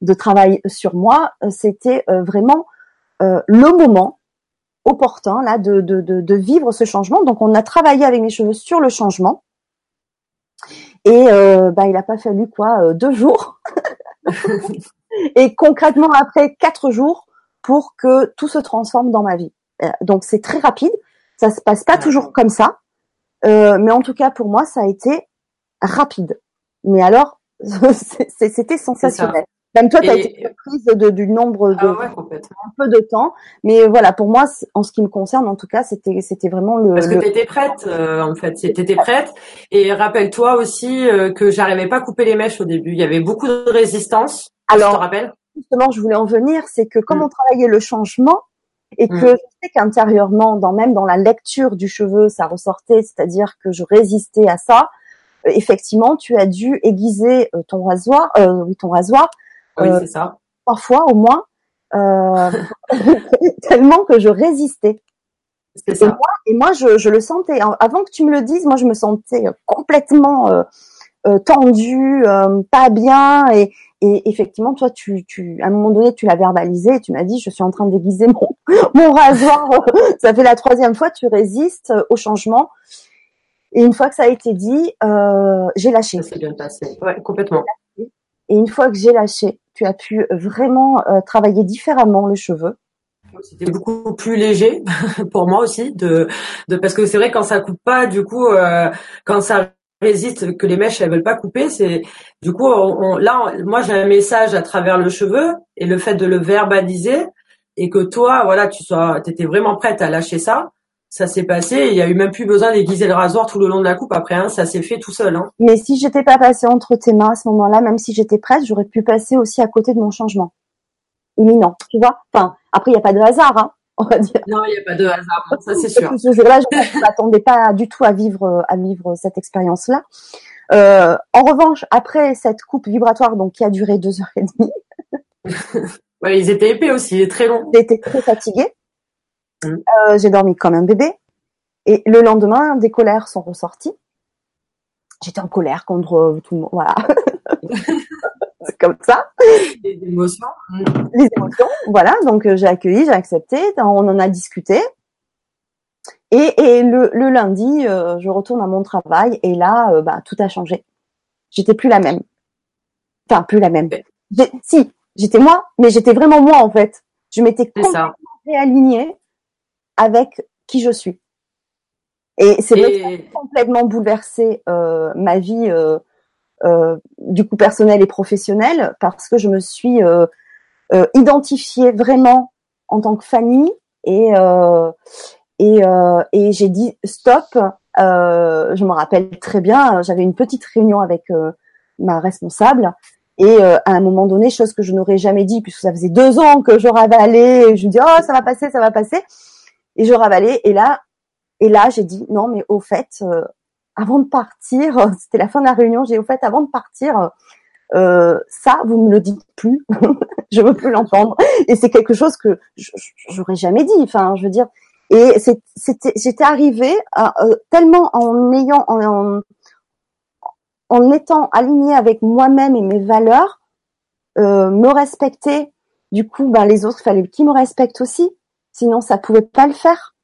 de travail sur moi. C'était vraiment le moment opportun là de, de, de, de, vivre ce changement. Donc on a travaillé avec mes cheveux sur le changement. Et euh, bah, il n'a pas fallu quoi euh, deux jours. *laughs* et concrètement après quatre jours pour que tout se transforme dans ma vie. Euh, donc c'est très rapide. Ça se passe pas toujours comme ça, euh, mais en tout cas pour moi ça a été rapide. Mais alors *laughs* c'était sensationnel. Même toi, tu as été prise de, du nombre de ah un peu de temps, mais voilà, pour moi, en ce qui me concerne, en tout cas, c'était c'était vraiment le. Parce que tu étais prête, euh, en fait, tu étais prête. Et rappelle-toi aussi euh, que j'arrivais pas à couper les mèches au début. Il y avait beaucoup de résistance. Alors, te rappelles? Justement, je voulais en venir, c'est que comme mm. on travaillait le changement et que mm. je sais qu'intérieurement, dans même dans la lecture du cheveu, ça ressortait, c'est-à-dire que je résistais à ça. Euh, effectivement, tu as dû aiguiser ton rasoir, oui, ton rasoir oui, euh, c'est ça. Parfois, au moins, euh, *laughs* tellement que je résistais. C'est ça. Et moi, je, je, le sentais. Avant que tu me le dises, moi, je me sentais complètement euh, euh tendue, euh, pas bien. Et, et, effectivement, toi, tu, tu, à un moment donné, tu l'as verbalisé et tu m'as dit, je suis en train d'aiguiser mon, *laughs* mon rasoir. *laughs* ça fait la troisième fois, tu résistes au changement. Et une fois que ça a été dit, euh, j'ai lâché. Ça s'est bien passé. Ouais, complètement. Et une fois que j'ai lâché, tu as pu vraiment euh, travailler différemment le cheveu. C'était beaucoup plus léger *laughs* pour moi aussi, de, de parce que c'est vrai quand ça coupe pas, du coup, euh, quand ça résiste, que les mèches elles veulent pas couper, c'est du coup on, là moi j'ai un message à travers le cheveu et le fait de le verbaliser et que toi voilà tu sois, étais vraiment prête à lâcher ça ça s'est passé. Il y a eu même plus besoin d'aiguiser le rasoir tout le long de la coupe. Après, hein, ça s'est fait tout seul. Hein. Mais si j'étais pas passée entre tes mains à ce moment-là, même si j'étais prête, j'aurais pu passer aussi à côté de mon changement imminent. Tu vois Enfin, après, il n'y a pas de hasard, hein, on va dire. Non, il n'y a pas de hasard. Ça, c'est sûr. *laughs* Ce jour-là, je ne m'attendais pas du tout à vivre, à vivre cette expérience-là. Euh, en revanche, après cette coupe vibratoire, donc qui a duré deux heures et demie. *laughs* ouais, ils étaient épais aussi, très longs. J'étais très fatiguée. Mm. Euh, j'ai dormi comme un bébé. Et le lendemain, des colères sont ressorties. J'étais en colère contre euh, tout le monde. Voilà. *laughs* c'est comme ça. Les émotions. Mm. Les émotions. Voilà. Donc euh, j'ai accueilli, j'ai accepté. On en a discuté. Et, et le, le, lundi, je retourne à mon travail et là, bah, tout a changé. J'étais plus la même. Enfin, plus la même. Si, j'étais moi, mais j'étais vraiment moi en fait. Je m'étais complètement réalignée avec qui je suis. Et c'est complètement bouleversé euh, ma vie euh, euh, du coup personnel et professionnel parce que je me suis euh, euh, identifiée vraiment en tant que famille et et, et j'ai dit stop. je me rappelle très bien, j'avais une petite réunion avec ma responsable et à un moment donné, chose que je n'aurais jamais dit puisque ça faisait deux ans que je ravalais, je me dis oh ça va passer, ça va passer. Et je ravalais. Et là, et là, j'ai dit non, mais au fait, euh, avant de partir, *laughs* c'était la fin de la réunion. J'ai au fait, avant de partir, euh, ça, vous me le dites plus. *laughs* je veux plus l'entendre. Et c'est quelque chose que j'aurais jamais dit. Enfin, je veux dire. Et c'était, j'étais arrivée euh, tellement en ayant, en, en étant alignée avec moi-même et mes valeurs, euh, me respecter Du coup, ben, les autres, fallait qu'ils me respectent aussi. Sinon, ça pouvait pas le faire.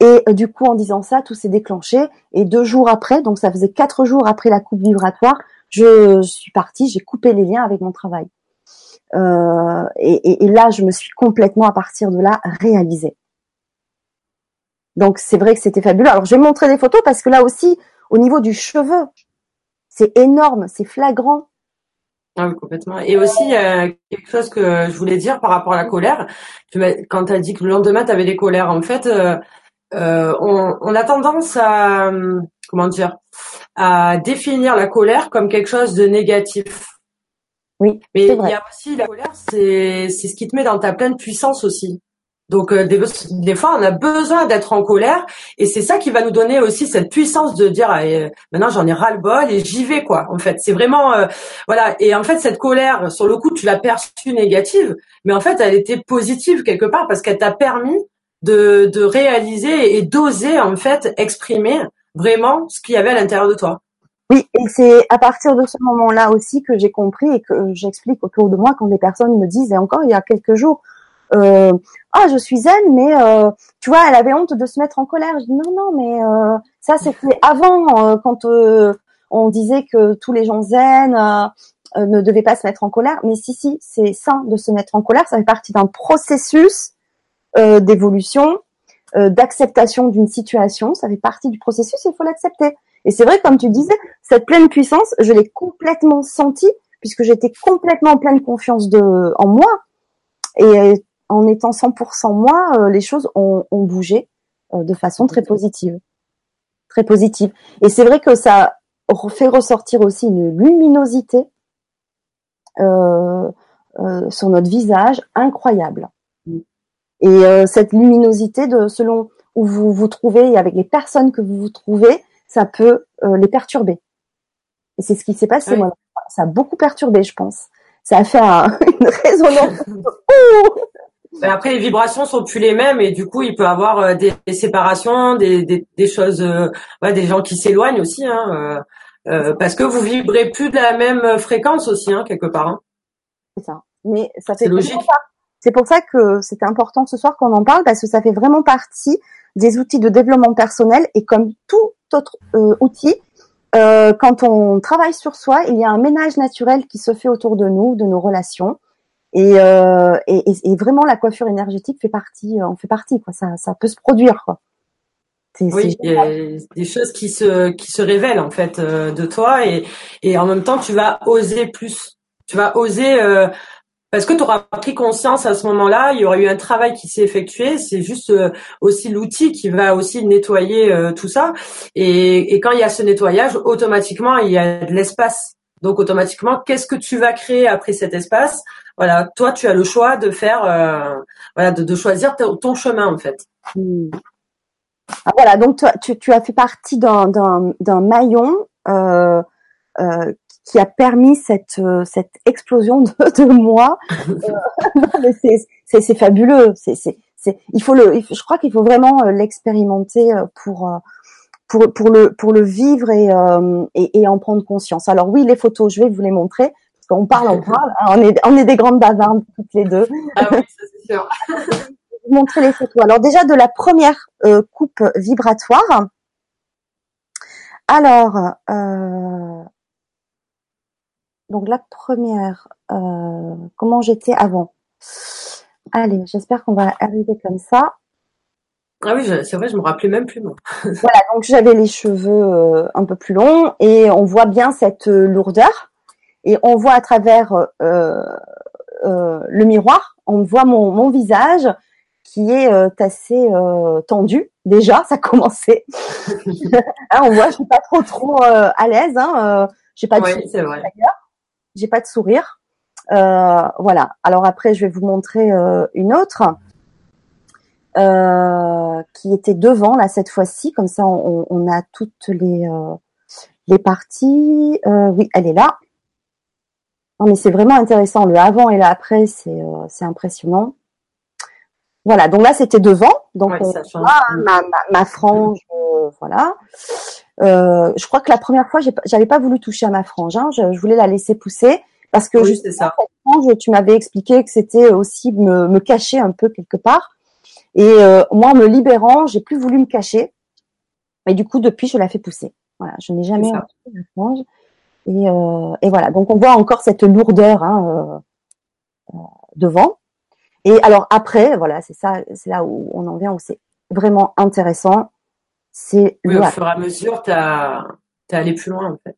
Et euh, du coup, en disant ça, tout s'est déclenché. Et deux jours après, donc ça faisait quatre jours après la coupe vibratoire, je, suis partie, j'ai coupé les liens avec mon travail. Euh, et, et, là, je me suis complètement, à partir de là, réalisée. Donc c'est vrai que c'était fabuleux. Alors je vais montrer des photos parce que là aussi, au niveau du cheveu, c'est énorme, c'est flagrant. Ah oui, complètement. Et aussi, quelque chose que je voulais dire par rapport à la colère. Quand tu as dit que le lendemain, tu avais des colères, en fait, euh, euh, on, on, a tendance à, comment dire, à définir la colère comme quelque chose de négatif. Oui. Mais il y a aussi la colère, c'est c'est ce qui te met dans ta pleine puissance aussi. Donc euh, des, fois, on a besoin d'être en colère et c'est ça qui va nous donner aussi cette puissance de dire euh, maintenant j'en ai ras le bol et j'y vais quoi. En fait, c'est vraiment euh, voilà. Et en fait, cette colère, sur le coup, tu l'as perçue négative, mais en fait, elle était positive quelque part parce qu'elle t'a permis de, de réaliser et d'oser en fait exprimer vraiment ce qu'il y avait à l'intérieur de toi. Oui, et c'est à partir de ce moment-là aussi que j'ai compris et que j'explique autour de moi quand des personnes me disent, et encore il y a quelques jours, euh, ah je suis zen mais euh, tu vois elle avait honte de se mettre en colère je dis non non mais euh, ça c'était avant euh, quand euh, on disait que tous les gens zen ne devaient pas se mettre en colère. Mais si si c'est sain de se mettre en colère. Ça fait partie d'un processus d'évolution d'acceptation d'une situation. Ça fait partie du processus il faut l'accepter. Et c'est vrai comme tu disais cette pleine puissance je l'ai complètement sentie puisque j'étais complètement en pleine confiance de en moi. Et en étant 100% moi, euh, les choses ont, bougé euh, de façon très positive, très positive. Et c'est vrai que ça fait ressortir aussi une luminosité euh, sur notre visage incroyable. Et cette luminosité, de selon où vous vous trouvez et avec les personnes que vous vous trouvez, ça peut les perturber. Et c'est ce qui s'est passé. Moi, ça a beaucoup perturbé, je pense. Ça a fait *laughs* une résonance. *laughs* après, les vibrations sont plus les mêmes et du coup, il peut avoir euh, des, séparations, des, des, des choses, euh, ouais, des gens qui s'éloignent aussi, hein, euh, euh, parce que vous vibrez plus de la même fréquence aussi, hein, quelque part. Hein. C'est ça. Mais ça fait logique. C'est pour ça que c'était important ce soir qu'on en parle parce que ça fait vraiment partie des outils de développement personnel et comme tout autre outil, quand on travaille sur soi, il y a un ménage naturel qui se fait autour de nous, de nos relations. Euh, et, et, et, vraiment la coiffure énergétique fait partie, on euh, fait partie quoi. Ça, ça peut se produire quoi. Oui, il y a des choses qui se qui se révèlent en fait euh, de toi et et en même temps tu vas oser plus. Tu vas oser parce que tu auras pris conscience à ce moment-là, il y aura eu un travail qui s'est effectué, c'est juste aussi l'outil qui va aussi nettoyer tout ça. Et, et, quand il y a ce nettoyage, automatiquement, il y a de l'espace. Donc automatiquement, qu'est-ce que tu vas créer après cet espace? Voilà, toi, tu as le choix de faire, euh, voilà, de, choisir ton chemin en fait. Hmm. Ah, voilà, donc toi, tu, as fait partie d'un maillon euh, euh, qui a permis cette, cette explosion de, de moi. *laughs* c'est fabuleux. C'est il faut le, je crois qu'il faut vraiment l'expérimenter pour pour, pour le pour le vivre et, et, et en prendre conscience. Alors oui, les photos, je vais vous les montrer on parle, on parle. Hein, on est, on est des grandes bavardes toutes les deux. Ah oui, ça c'est sûr. vous *laughs* montrer les photos. Alors déjà de la première euh, coupe vibratoire. Alors, euh, donc la première, euh, comment j'étais avant? Allez, j'espère qu'on va arriver comme ça. Ah oui, c'est vrai, je me rappelais même plus voilà, donc j'avais les cheveux un peu plus longs et on voit bien cette lourdeur et on voit à travers euh, euh, le miroir, on voit mon, mon visage qui est euh, assez tendu déjà, *laughs* ça a commencé. *laughs* Hein, on voit, je suis pas trop trop à l'aise. Hein, j'ai pas de sourire, j'ai pas de sourire. voilà. Alors après, je vais vous montrer une autre. qui était devant là cette fois-ci, comme ça on, on a toutes les les parties. oui, elle est là. Non, mais c'est vraiment intéressant. Le avant et l'après, c'est euh, c'est impressionnant. Voilà, donc là c'était devant, donc ma, ma, frange, euh, voilà. Euh, je crois que la première fois, j'avais pas voulu toucher à ma frange, hein. je, voulais la laisser pousser parce que oui, ça. Tu m'avais expliqué que c'était aussi me, me, cacher un peu quelque part. Et euh, moi, en me libérant, j'ai plus voulu me cacher. Et du coup, depuis, je la fais pousser. Voilà, je n'ai jamais la frange. Et, euh, et, voilà, donc on voit encore cette lourdeur hein, euh, devant. Et alors après, voilà, c'est ça, c'est là où on en vient, où c'est vraiment intéressant. C'est oui, au fur et à mesure, tu as, allé plus loin en fait.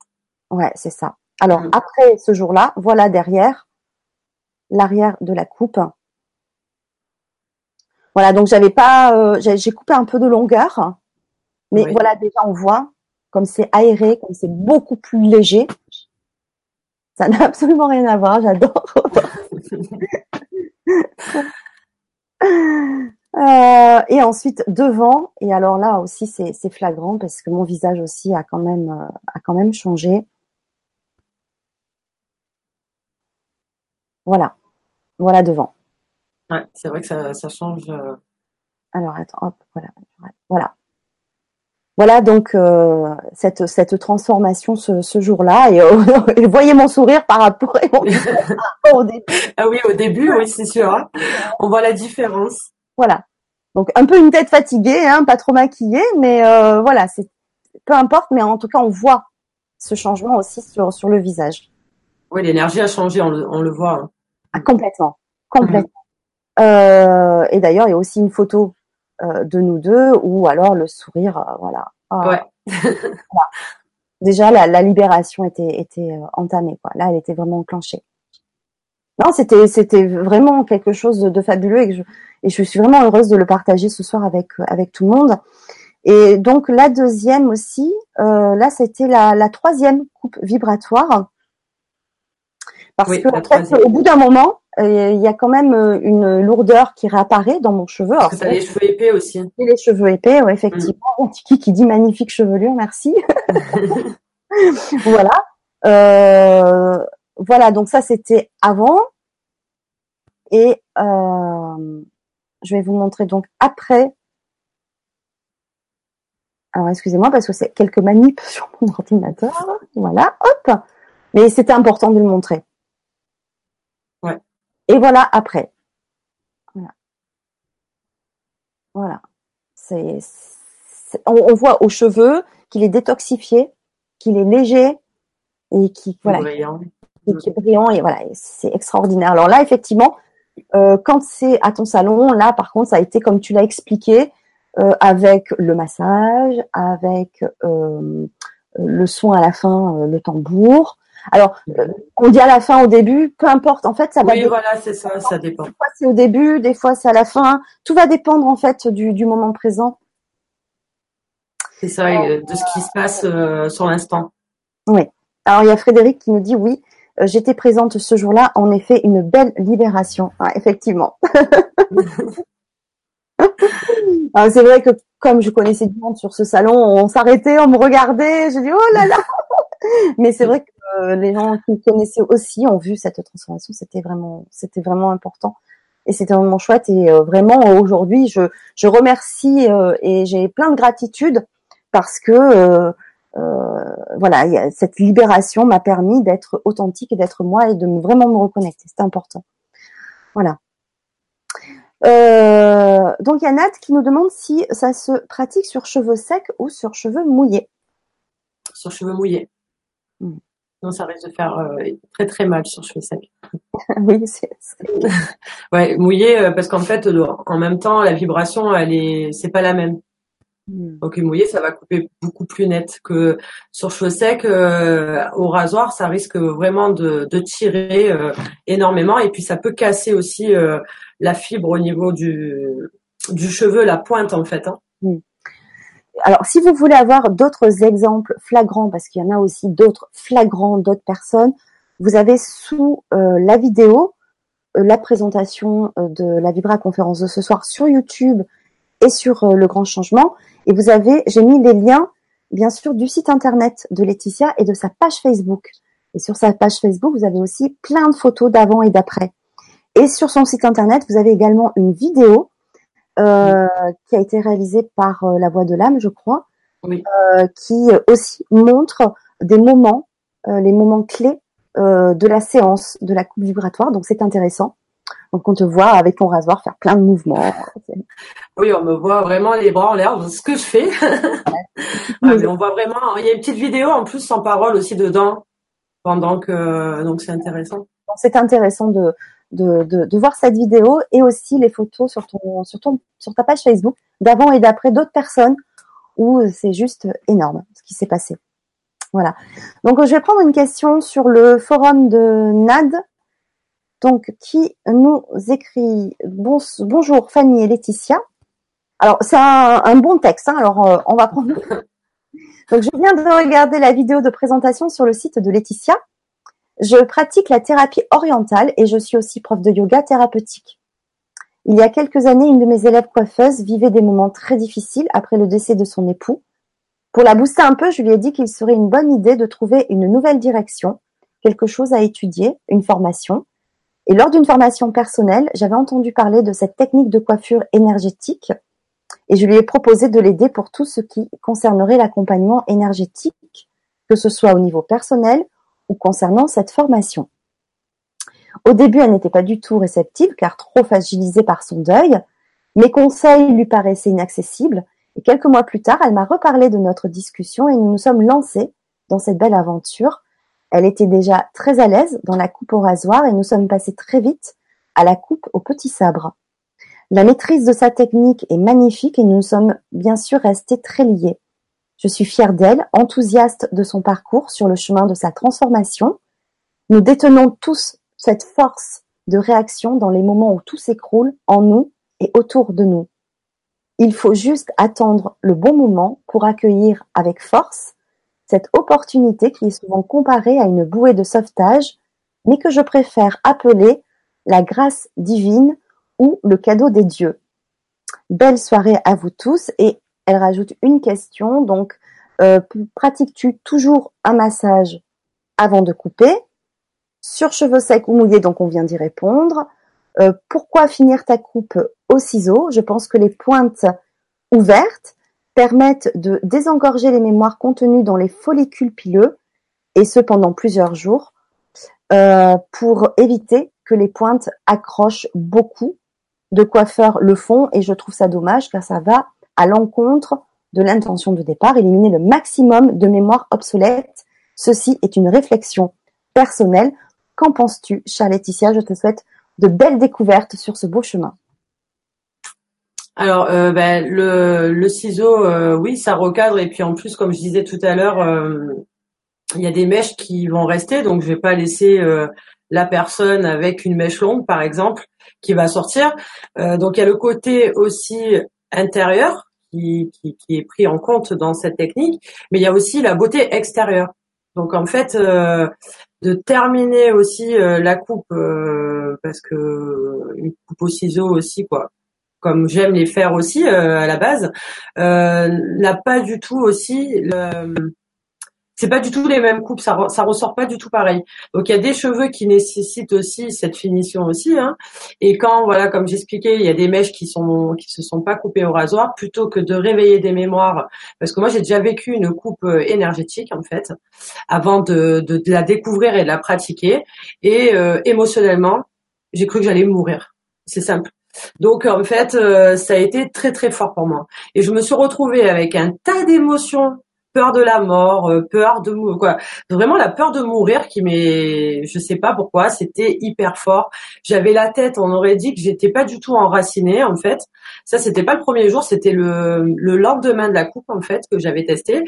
Ouais, c'est ça. Alors mm. après ce jour-là, voilà derrière l'arrière de la coupe. Voilà, donc j'avais pas, euh, j'ai coupé un peu de longueur, mais voilà déjà on voit comme c'est aéré, comme c'est beaucoup plus léger. Ça n'a *laughs* absolument rien à voir, j'adore. *laughs* Euh, et ensuite devant, et alors là aussi c'est flagrant parce que mon visage aussi a quand même euh, a quand même changé. Voilà, voilà devant. Ouais, c'est vrai que ça, ça change. Euh. Alors attends, hop, voilà, voilà. Voilà donc euh, cette, cette transformation ce, ce jour-là et, euh, *laughs* et, voyez mon sourire par rapport, au début. Ah oui, au début, oui, c'est sûr. Hein. On voit la différence. Voilà. Donc un peu une tête fatiguée, hein, pas trop maquillée, mais euh, voilà, c'est peu importe, mais en tout cas on voit ce changement aussi sur sur le visage. Oui, l'énergie a changé, on le, on le voit. Hein. Ah, complètement, complètement. Euh, et d'ailleurs, il y a aussi une photo euh, de nous deux, ou alors le sourire, euh, voilà. Ah. ouais. *laughs* Déjà, la, la, libération était, était euh, entamée, quoi. Là, elle était vraiment enclenchée. Non, c'était, c'était vraiment quelque chose de, fabuleux et, je, et je suis vraiment heureuse de le partager ce soir avec, avec tout le monde. Et donc la deuxième aussi, euh, là c'était la, la, troisième coupe vibratoire. Parce que en fait, au bout d'un moment, il y a quand même euh, une lourdeur qui réapparaît dans mon cheveu. Parce que t'as les cheveux épais aussi. les cheveux épais, ouais, effectivement. Mm. Tiki qui dit magnifique chevelure, merci. *laughs* voilà. Euh, voilà, donc ça c'était avant. Et euh, je vais vous montrer donc après. Alors excusez-moi parce que c'est quelques manips sur mon *laughs* ordinateur. Voilà, hop. Mais c'était important de le montrer. Et voilà après. Voilà. Voilà. C'est, on, voit aux cheveux qu'il est détoxifié, qu'il est léger et qui voilà, brillant. Et qui est brillant et voilà, c'est extraordinaire. Alors là, effectivement, euh, quand c'est à ton salon, là, par contre, ça a été comme tu l'as expliqué, euh, avec le massage, avec euh, le soin à la fin, le tambour, alors, on dit à la fin, au début, peu importe. En fait, ça va. Oui, voilà, c'est ça, ça dépend. Des fois, c'est au début, des fois, c'est à la fin. Tout va dépendre en fait du, du moment présent. C'est ça, de ce qui se passe euh, sur l'instant. Oui. Alors, il y a Frédéric qui nous dit oui. Euh, j'étais présente ce jour-là. En effet, une belle libération. effectivement. *laughs* c'est vrai que comme je connaissais du monde sur ce salon, on s'arrêtait, on me regardait. J'ai dit oh là là. Mais c'est vrai que euh, les gens qui me connaissaient aussi ont vu cette transformation. C'était vraiment, c'était vraiment important et c'était vraiment chouette. Et euh, vraiment aujourd'hui, je, je remercie euh, et j'ai plein de gratitude parce que voilà, cette libération m'a permis d'être authentique et d'être moi et de vraiment me reconnecter. C'était important. Voilà. donc il y a Nat qui nous demande si ça se pratique sur cheveux secs ou sur cheveux mouillés. Sur cheveux mouillés. Hmm. Non, ça risque de faire euh, très très mal sur cheveux secs. *laughs* oui, c'est. *laughs* ouais, mouillé euh, parce qu'en fait, en même temps, la vibration, elle est, c'est pas la même. Hmm. Donc mouillé, ça va couper beaucoup plus net que sur cheveux secs. Euh, au rasoir, ça risque vraiment de, de tirer énormément et puis ça peut casser aussi la fibre au niveau du du cheveu, la pointe en fait. Hein. Hmm alors, si vous voulez avoir d'autres exemples flagrants, parce qu'il y en a aussi d'autres flagrants d'autres personnes, vous avez sous euh, la vidéo euh, la présentation euh, de la Vibra conférence de ce soir sur YouTube et sur le grand changement. Et vous avez, j'ai mis les liens, bien sûr, du site internet de Laetitia et de sa page Facebook. Et sur sa page Facebook, vous avez aussi plein de photos d'avant et d'après. Et sur son site internet, vous avez également une vidéo euh, qui a été réalisé par euh, La Voix de l'âme, je crois, oui. Euh, qui aussi montre des moments, les moments clés de la séance de la coupe vibratoire, donc c'est intéressant. Donc on te voit avec ton rasoir faire plein de mouvements. *laughs* Oui, on me voit vraiment les bras en l'air, ce que je fais. *laughs* on voit vraiment. Il y a une petite vidéo en plus sans parole aussi dedans, pendant que donc c'est intéressant. C'est intéressant de, de, de, voir cette vidéo et aussi les photos sur ton sur ton sur ta page Facebook d'avant et d'après d'autres personnes où c'est juste énorme ce qui s'est passé. Voilà. Donc je vais prendre une question sur le forum de NAD donc qui nous écrit bonjour Fanny et Laetitia. Alors c'est un, bon texte, hein, alors euh, on va prendre. *laughs* Donc je viens de regarder la vidéo de présentation sur le site de Laetitia. Je pratique la thérapie orientale et je suis aussi prof de yoga thérapeutique. Il y a quelques années, une de mes élèves coiffeuses vivait des moments très difficiles après le décès de son époux. Pour la booster un peu, je lui ai dit qu'il serait une bonne idée de trouver une nouvelle direction, quelque chose à étudier, une formation, et lors d'une formation personnelle, j'avais entendu parler de cette technique de coiffure énergétique et je lui ai proposé de l'aider pour tout ce qui concernerait l'accompagnement énergétique, que ce soit au niveau personnel ou concernant cette formation. Au début, elle n'était pas du tout réceptive car trop fragilisée par son deuil. Mes conseils lui paraissaient inaccessibles et quelques mois plus tard, elle m'a reparlé de notre discussion et nous nous sommes lancés dans cette belle aventure elle était déjà très à l'aise dans la coupe au rasoir et nous sommes passés très vite à la coupe au petit sabre. La maîtrise de sa technique est magnifique et nous sommes bien sûr restés très liés. Je suis fière d'elle, enthousiaste de son parcours sur le chemin de sa transformation. Nous détenons tous cette force de réaction dans les moments où tout s'écroule en nous et autour de nous. Il faut juste attendre le bon moment pour accueillir avec force cette opportunité qui est souvent comparée à une bouée de sauvetage, mais que je préfère appeler la grâce divine ou le cadeau des dieux. Belle soirée à vous tous et elle rajoute une question donc euh, pratiques-tu toujours un massage avant de couper? Sur cheveux secs ou mouillés donc on vient d'y répondre. Euh, pourquoi finir ta coupe au ciseau? Je pense que les pointes ouvertes permettent de désengorger les mémoires contenues dans les follicules pileux, et ce pendant plusieurs jours, euh, pour éviter que les pointes accrochent beaucoup. De coiffeurs le font, et je trouve ça dommage car ça va à l'encontre de l'intention de départ, éliminer le maximum de mémoire obsolète. Ceci est une réflexion personnelle. Qu'en penses-tu, chère Laetitia? Je te souhaite de belles découvertes sur ce beau chemin. Alors, euh, ben, le, ciseau, euh, oui, ça recadre. Et puis en plus, comme je disais tout à l'heure, euh, il y a des mèches qui vont rester. Donc, je vais pas laisser la personne avec une mèche longue, par exemple, qui va sortir. donc, il y a le côté aussi intérieur qui, qui, qui, est pris en compte dans cette technique, mais il y a aussi la beauté extérieure. Donc, en fait, de terminer aussi la coupe, parce que une coupe au ciseau aussi, quoi comme j'aime les faire aussi euh, à la base, euh, n'a pas du tout aussi le c'est pas du tout les mêmes coupes, ça, ressort pas du tout pareil. Donc il y a des cheveux qui nécessitent aussi cette finition aussi. Hein. Et quand voilà, comme j'expliquais, il y a des mèches qui sont qui se sont pas coupées au rasoir, plutôt que de réveiller des mémoires, parce que moi j'ai déjà vécu une coupe euh, énergétique en fait, avant de, de, la découvrir et de la pratiquer, et euh, émotionnellement, j'ai cru que j'allais mourir. C'est simple. Donc en fait, euh, ça a été très très fort pour moi. Et je me suis retrouvée avec un tas d'émotions, peur de la mort, euh, peur de quoi, vraiment la peur de mourir qui m'est, je sais pas pourquoi, c'était hyper fort. J'avais la tête, on aurait dit que j'étais pas du tout enracinée en fait. Ça c'était pas le premier jour, c'était le, le lendemain de la coupe en fait que j'avais testé.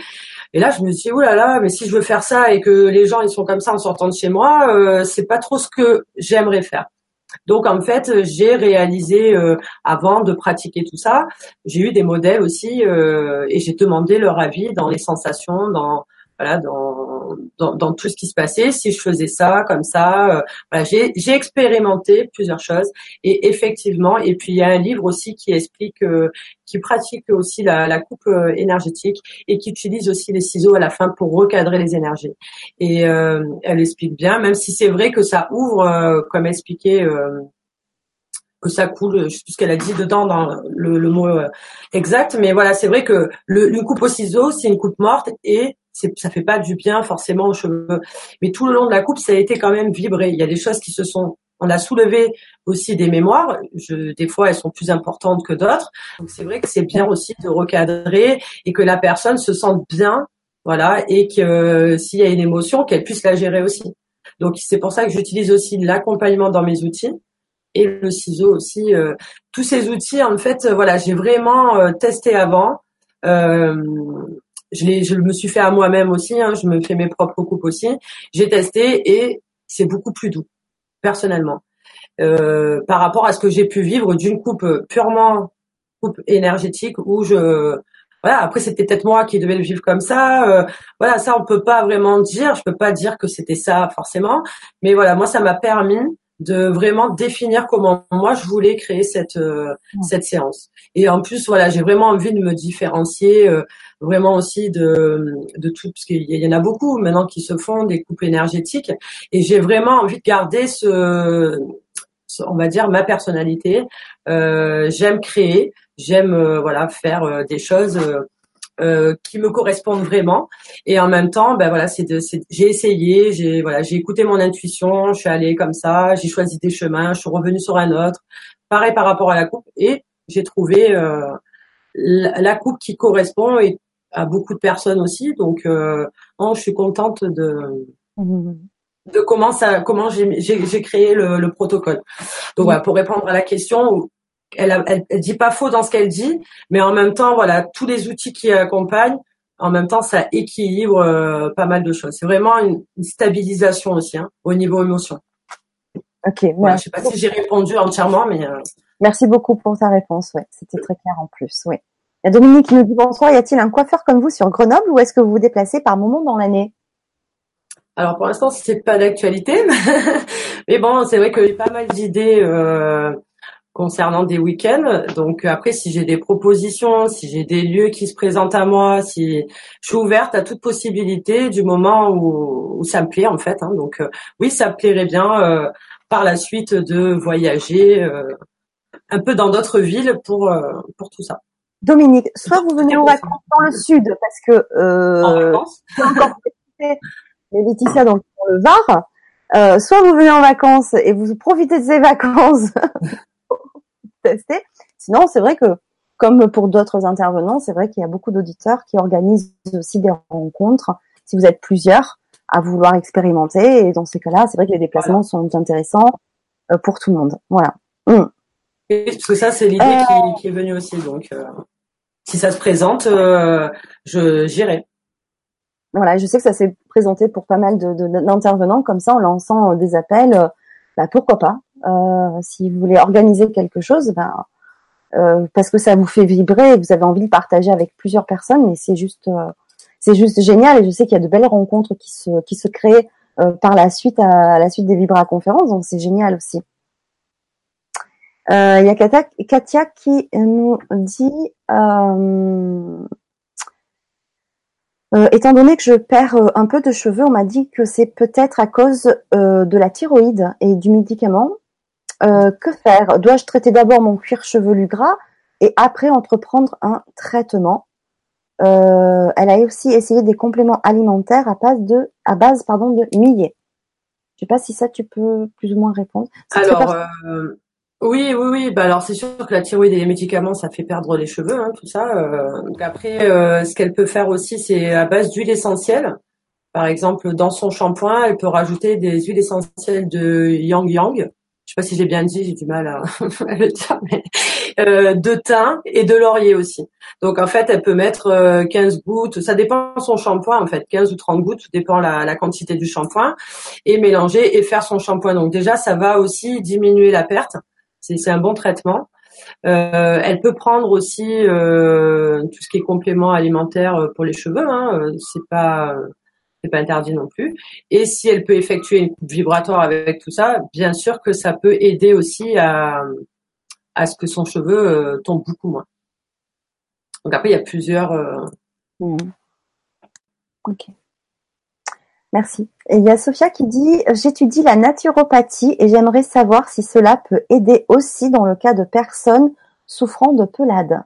Et là je me suis dit oh là là, mais si je veux faire ça et que les gens ils sont comme ça en sortant de chez moi, euh, c'est pas trop ce que j'aimerais faire. Donc en fait, j'ai réalisé euh, avant de pratiquer tout ça, j'ai eu des modèles aussi euh, et j'ai demandé leur avis dans les sensations, dans voilà, dans, dans, dans, tout ce qui se passait, si je faisais ça, comme ça. Euh, voilà, j'ai, j'ai expérimenté plusieurs choses et effectivement, et puis il y a un livre aussi qui explique, euh, qui pratique aussi la, la coupe euh, énergétique et qui utilise aussi les ciseaux à la fin pour recadrer les énergies. Et elle explique bien, même si c'est vrai que ça ouvre, comme expliqué que ça coule, je sais plus ce qu'elle a dit dedans dans le, le mot exact, mais voilà, c'est vrai que le, une coupe au ciseau, c'est une coupe morte et ça fait pas du bien forcément aux cheveux. Mais tout le long de la coupe, ça a été quand même vibré. Il y a des choses qui se sont on a soulevé aussi des mémoires. Je, des fois, elles sont plus importantes que d'autres. Donc, c'est vrai que c'est bien aussi de recadrer et que la personne se sente bien, voilà, et que euh, s'il y a une émotion, qu'elle puisse la gérer aussi. Donc, c'est pour ça que j'utilise aussi l'accompagnement dans mes outils et le ciseau aussi. Euh, tous ces outils, en fait, voilà, j'ai vraiment euh, testé avant. Je, je me suis fait à moi-même aussi. Hein, je me fais mes propres coupes aussi. J'ai testé et c'est beaucoup plus doux personnellement, euh, par rapport à ce que j'ai pu vivre d'une coupe purement coupe énergétique où je voilà après c'était peut-être moi qui devais le vivre comme ça euh, voilà ça on peut pas vraiment dire je peux pas dire que c'était ça forcément mais voilà moi ça m'a permis de vraiment définir comment moi je voulais créer cette euh, cette séance et en plus voilà j'ai vraiment envie de me différencier euh, vraiment aussi de, de tout, parce qu'il y en a beaucoup maintenant qui se font des coupes énergétiques, et j'ai vraiment envie de garder ce, on va dire, ma personnalité. Euh, j'aime créer, j'aime euh, voilà faire euh, des choses. Euh, qui me correspondent vraiment et en même temps ben voilà c'est j'ai essayé j'ai voilà j'ai écouté mon intuition je suis allée comme ça j'ai choisi des chemins je suis revenue sur un autre pareil par rapport à la coupe et j'ai trouvé euh, la, coupe qui correspond et à beaucoup de personnes aussi. Donc, euh, je suis contente de de comment ça, comment j'ai créé le, le, protocole. Donc voilà, pour répondre à la question, elle, elle, elle dit pas faux dans ce qu'elle dit, mais en même temps, voilà, tous les outils qui accompagnent, en même temps, ça équilibre euh, pas mal de choses. C'est vraiment une, stabilisation aussi hein, au niveau émotion. Ok. Voilà, je sais pas si j'ai répondu entièrement, mais. Euh, Merci beaucoup pour ta réponse. Ouais, c'était très clair en plus. Oui. Il y a Dominique qui nous dit bonsoir. Y a-t-il un coiffeur comme vous sur Grenoble ou est-ce que vous vous déplacez par moment dans l'année? Alors pour l'instant, c'est pas d'actualité, *laughs* mais bon, c'est vrai que j'ai pas mal d'idées euh, concernant des week-ends. Donc après, si j'ai des propositions, si j'ai des lieux qui se présentent à moi, si je suis ouverte à toute possibilité du moment où, ça me plaît en fait. Hein. Donc euh, oui, ça me plairait bien euh, par la suite de voyager un peu dans d'autres villes pour pour tout ça. Dominique, soit vous venez en vacances dans le sud parce que euh, encore mais Laetitia dans le Var, euh, soit vous venez en vacances et vous profitez de ces vacances tester. Sinon, c'est vrai que comme pour d'autres intervenants, c'est vrai qu'il y a beaucoup d'auditeurs qui organisent aussi des rencontres. Si vous êtes plusieurs à vouloir expérimenter, et dans ces cas-là, c'est vrai que les déplacements sont intéressants euh, pour tout le monde. Voilà. Mmh. Parce que ça, c'est l'idée euh, qui, est venue aussi. Donc, euh, si ça se présente, euh, je j'irai. Voilà, je sais que ça s'est présenté pour pas mal d'intervenants de, comme ça en lançant des appels. Bah, pourquoi pas Si vous voulez organiser quelque chose, ben, parce que ça vous fait vibrer et vous avez envie de partager avec plusieurs personnes, mais c'est juste, c'est juste génial. Et je sais qu'il y a de belles rencontres qui se qui se créent par la suite à, à la suite des Vibra conférences, donc c'est génial aussi. Euh, il y a Katia, qui nous dit euh, euh, étant donné que je perds un peu de cheveux, on m'a dit que c'est peut-être à cause de la thyroïde et du médicament. Que faire? Dois-je traiter d'abord mon cuir chevelu gras et après entreprendre un traitement? Elle a aussi essayé des compléments alimentaires à base de, à base pardon de millet. Je sais pas si ça tu peux plus ou moins répondre. Alors, oui, oui, oui. Bah alors c'est sûr que la thyroïde et les médicaments, ça fait perdre les cheveux, hein, tout ça. Euh. donc après, euh, ce qu'elle peut faire aussi, c'est à base d'huile essentielle. Par exemple, dans son shampoing, elle peut rajouter des huiles essentielles de yang yang. Je sais pas si j'ai bien dit, j'ai du mal *laughs* à, le dire, mais euh, de thym et de laurier aussi. Donc en fait, elle peut mettre 15 gouttes, ça dépend son shampoing en fait, 15 ou 30 gouttes, dépend la, quantité du shampoing, et mélanger et faire son shampoing. Donc déjà, ça va aussi diminuer la perte c'est un bon traitement. Euh, elle peut prendre aussi euh, tout ce qui est complément alimentaire euh, pour les cheveux. Hein, c'est pas c'est pas interdit non plus. Et si elle peut effectuer une coupe vibratoire avec tout ça, bien sûr que ça peut aider aussi à à ce que son cheveu tombe beaucoup moins. Donc après il y a plusieurs. Mmh. Ok. Merci. Et il y a Sophia qui dit J'étudie la naturopathie et j'aimerais savoir si cela peut aider aussi dans le cas de personnes souffrant de pelade.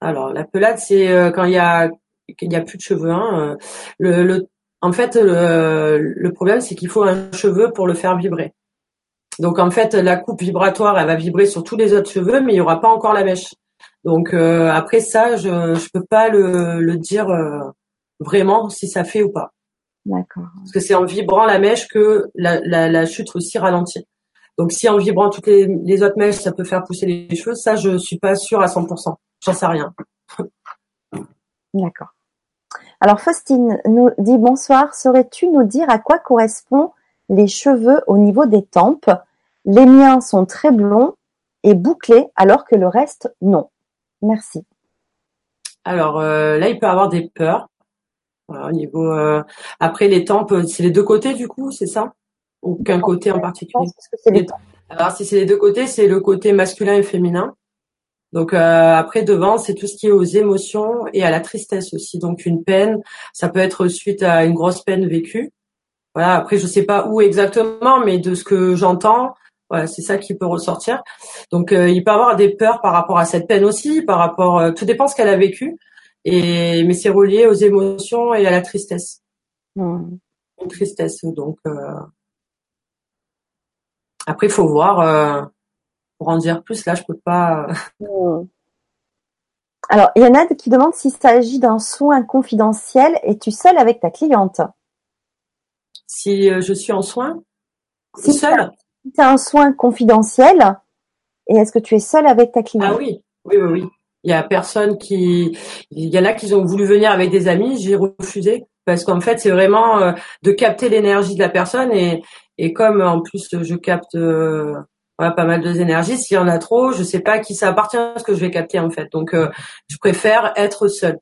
Alors, la pelade, c'est euh, quand il y a qu'il n'y a plus de cheveux. Hein. Le, en fait, le, le problème, c'est qu'il faut un cheveu pour le faire vibrer. Donc en fait, la coupe vibratoire, elle va vibrer sur tous les autres cheveux, mais il y aura pas encore la mèche. Donc euh, après ça, je je peux pas le, le dire euh, vraiment si ça fait ou pas. D'accord. Parce que c'est en vibrant la mèche que la, la, la, chute aussi ralentit. Donc si en vibrant toutes les, les autres mèches, ça peut faire pousser les cheveux, ça je suis pas sûre à 100%. J'en sais rien. D'accord. Alors Faustine nous dit bonsoir. Saurais-tu nous dire à quoi correspond les cheveux au niveau des tempes? Les miens sont très blonds et bouclés, alors que le reste, non. Merci. Alors euh, là, il peut avoir des peurs. au niveau. Euh, après les tempes, c'est les deux côtés du coup, c'est ça? Ou qu'un côté en particulier? Alors si c'est les deux côtés, c'est le côté masculin et féminin. Donc euh, après devant, c'est tout ce qui est aux émotions et à la tristesse aussi. Donc une peine, ça peut être suite à une grosse peine vécue voilà. Après, je sais pas où exactement, mais de ce que j'entends, voilà, c'est ça qui peut ressortir. Donc, euh, il peut avoir des peurs par rapport à cette peine aussi, par rapport, euh, tout dépend ce qu'elle a vécu. Et mais c'est relié aux émotions et à la tristesse. Mmh. Une tristesse. Donc euh... après, il faut voir. Euh, pour en dire plus, là, je peux pas. Mmh. Alors, il y en a qui demandent s'il s'agit d'un soin confidentiel. Es-tu seule avec ta cliente? si euh, je suis en soin? Si seule? c'est un soin confidentiel, et est-ce que tu es seule avec ta cliente? Ah oui, oui, oui, oui. Il y a personne qui, il y en a qui ont voulu venir avec des amis, j'ai refusé parce qu'en fait c'est vraiment euh, de capter l'énergie de la personne et et comme en plus je capte euh, voilà, pas mal de énergies, s'il y en a trop, je sais pas à qui ça appartient ce que je vais capter en fait. Donc je préfère être seule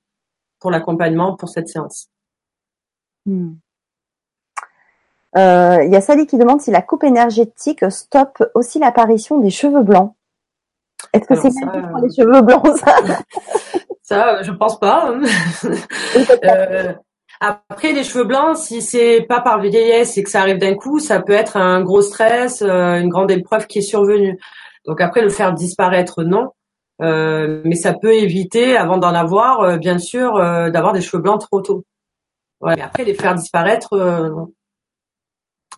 pour l'accompagnement pour cette séance. Hmm. Euh, il y a Sally qui demande si la coupe énergétique stoppe aussi l'apparition des cheveux blancs. Est-ce que c'est pour les cheveux blancs ça? *laughs* Ça, je pense pas. Hein. euh, après, les cheveux blancs, si c'est pas par vieillesse et que ça arrive d'un coup, ça peut être un gros stress, euh, une grande épreuve qui est survenue. Donc après, le faire disparaître, non. Euh, mais ça peut éviter, avant d'en avoir, euh, bien sûr, d'avoir des cheveux blancs trop tôt. Après, les faire disparaître,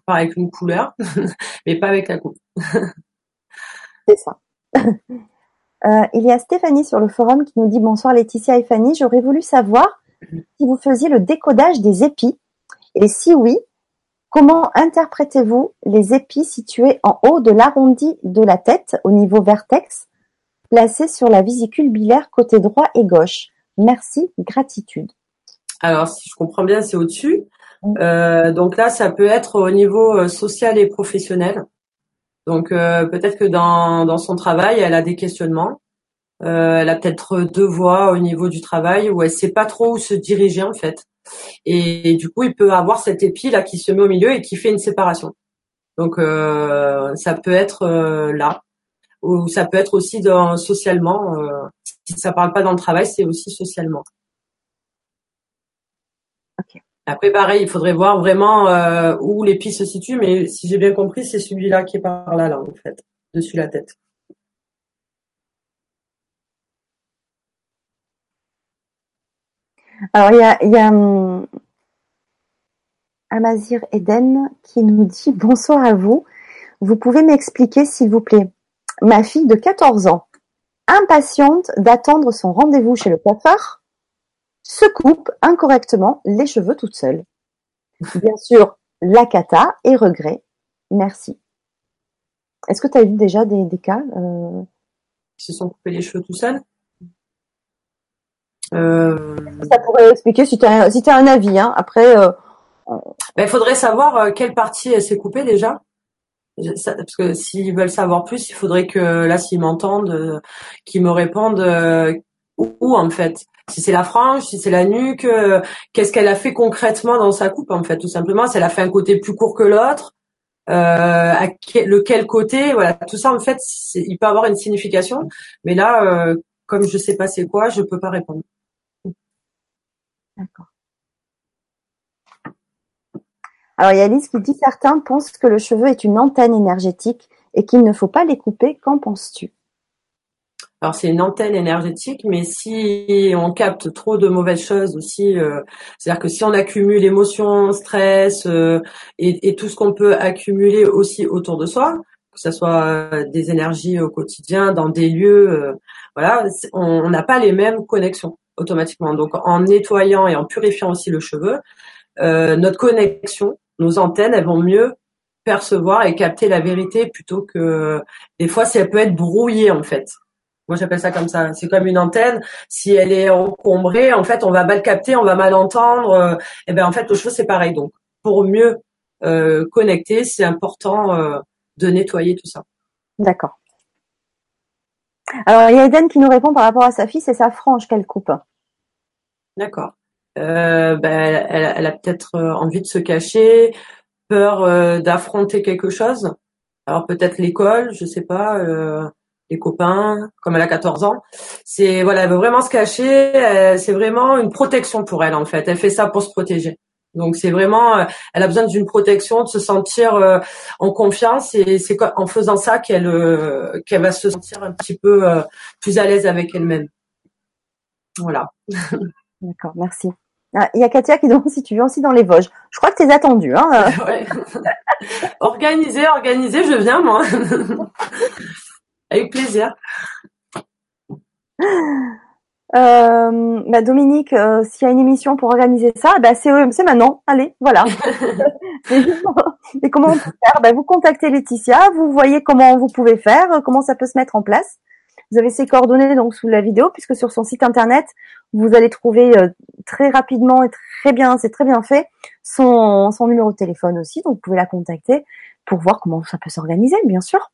pas avec une couleur, *laughs* mais pas avec la coupe. *laughs* C'est ça. *laughs* Il y a Stéphanie sur le forum qui nous dit bonsoir Laetitia et Fanny, j'aurais voulu savoir si vous faisiez le décodage des épis et si oui, comment interprétez-vous les épis situés en haut de l'arrondi de la tête au niveau vertex, placés sur la vésicule biliaire côté droit et gauche? Merci, gratitude. Alors, si je comprends bien, c'est au-dessus. Euh, donc là, ça peut être au niveau euh, social et professionnel. Donc euh, peut-être que dans, dans son travail, elle a des questionnements. Euh, elle a peut-être deux voies au niveau du travail où elle sait pas trop où se diriger en fait. Et, du coup, il peut avoir cet épi là qui se met au milieu et qui fait une séparation. Donc euh, ça peut être là ou ça peut être aussi dans socialement. si ça parle pas dans le travail, c'est aussi socialement. Après, pareil, il faudrait voir vraiment euh, où l'épi se situe, mais si j'ai bien compris, c'est celui-là qui est par là, là, en fait, dessus la tête. Alors, il y a, hum, Amazir Eden qui nous dit bonsoir à vous. Vous pouvez m'expliquer, s'il vous plaît. Ma fille de 14 ans, impatiente d'attendre son rendez-vous chez le coiffeur, se coupe incorrectement les cheveux toute seule. Bien sûr, la cata et regret. Merci. Est-ce que tu as vu déjà des, cas euh... Ils se sont coupés les cheveux tout seuls? Ça pourrait expliquer si tu as, si as un avis. Hein. Après, euh... ben, il faudrait savoir euh, quelle partie elle s'est coupée déjà. Parce que s'ils veulent savoir plus, il faudrait que là, s'ils m'entendent, euh, qu'ils me répondent où en fait si c'est la frange, si c'est la nuque, euh, qu'est-ce qu'elle a fait concrètement dans sa coupe en fait, tout simplement. Si elle a fait un côté plus court que l'autre, euh, à lequel côté, voilà, tout ça en fait, il peut avoir une signification. Mais là, euh, comme je sais pas c'est quoi, je peux pas répondre. D'accord. Alors il y a qui dit certains pensent que le cheveu est une antenne énergétique et qu'il ne faut pas les couper. Qu'en penses-tu? Alors c'est une antenne énergétique, mais si on capte trop de mauvaises choses aussi, euh, c'est-à-dire que si on accumule émotions, stress euh, et, tout ce qu'on peut accumuler aussi autour de soi, que ce soit euh, des énergies au quotidien, dans des lieux, voilà, on n'a pas les mêmes connexions automatiquement. Donc en nettoyant et en purifiant aussi le cheveu, notre connexion, nos antennes, elles vont mieux percevoir et capter la vérité plutôt que des fois si elle peut être brouillée en fait. Moi, j'appelle ça comme ça. C'est comme une antenne. Si elle est encombrée, en fait, on va mal capter, on va mal entendre. Euh, et ben, en fait, le cheveu, c'est pareil. Donc, pour mieux euh, connecter, c'est important euh, de nettoyer tout ça. D'accord. Alors, il y a Eden qui nous répond par rapport à sa fille, c'est sa frange qu'elle coupe. D'accord. ben, elle, elle, a peut-être envie de se cacher, peur d'affronter quelque chose. Alors peut-être l'école, je sais pas les copains, comme elle a 14 ans. C'est voilà, elle veut vraiment se cacher. C'est vraiment une protection pour elle en fait. Elle fait ça pour se protéger. Donc c'est vraiment, euh, elle a besoin d'une protection, de se sentir euh, en confiance et c'est en faisant ça qu'elle euh, qu'elle va se sentir un petit peu plus à l'aise avec elle-même. Voilà. *laughs* D'accord, merci. Ah, il y a Katia qui demande si tu viens aussi dans les Vosges. Je crois que tu es attendue. Hein *laughs* ouais. *laughs* organisé, organisé, je viens moi. Avec plaisir. Euh, bah Dominique, euh, s'il y a une émission pour organiser ça, bah c'est c'est maintenant. Allez, voilà. *laughs* *laughs* Et comment on peut faire? Bah, Vous contactez Laetitia, vous voyez comment vous pouvez faire, comment ça peut se mettre en place. Vous avez ses coordonnées donc sous la vidéo, puisque sur son site internet, vous allez trouver euh, très rapidement et très bien, c'est très bien fait, son, son numéro de téléphone aussi, donc vous pouvez la contacter pour voir comment ça peut s'organiser, bien sûr.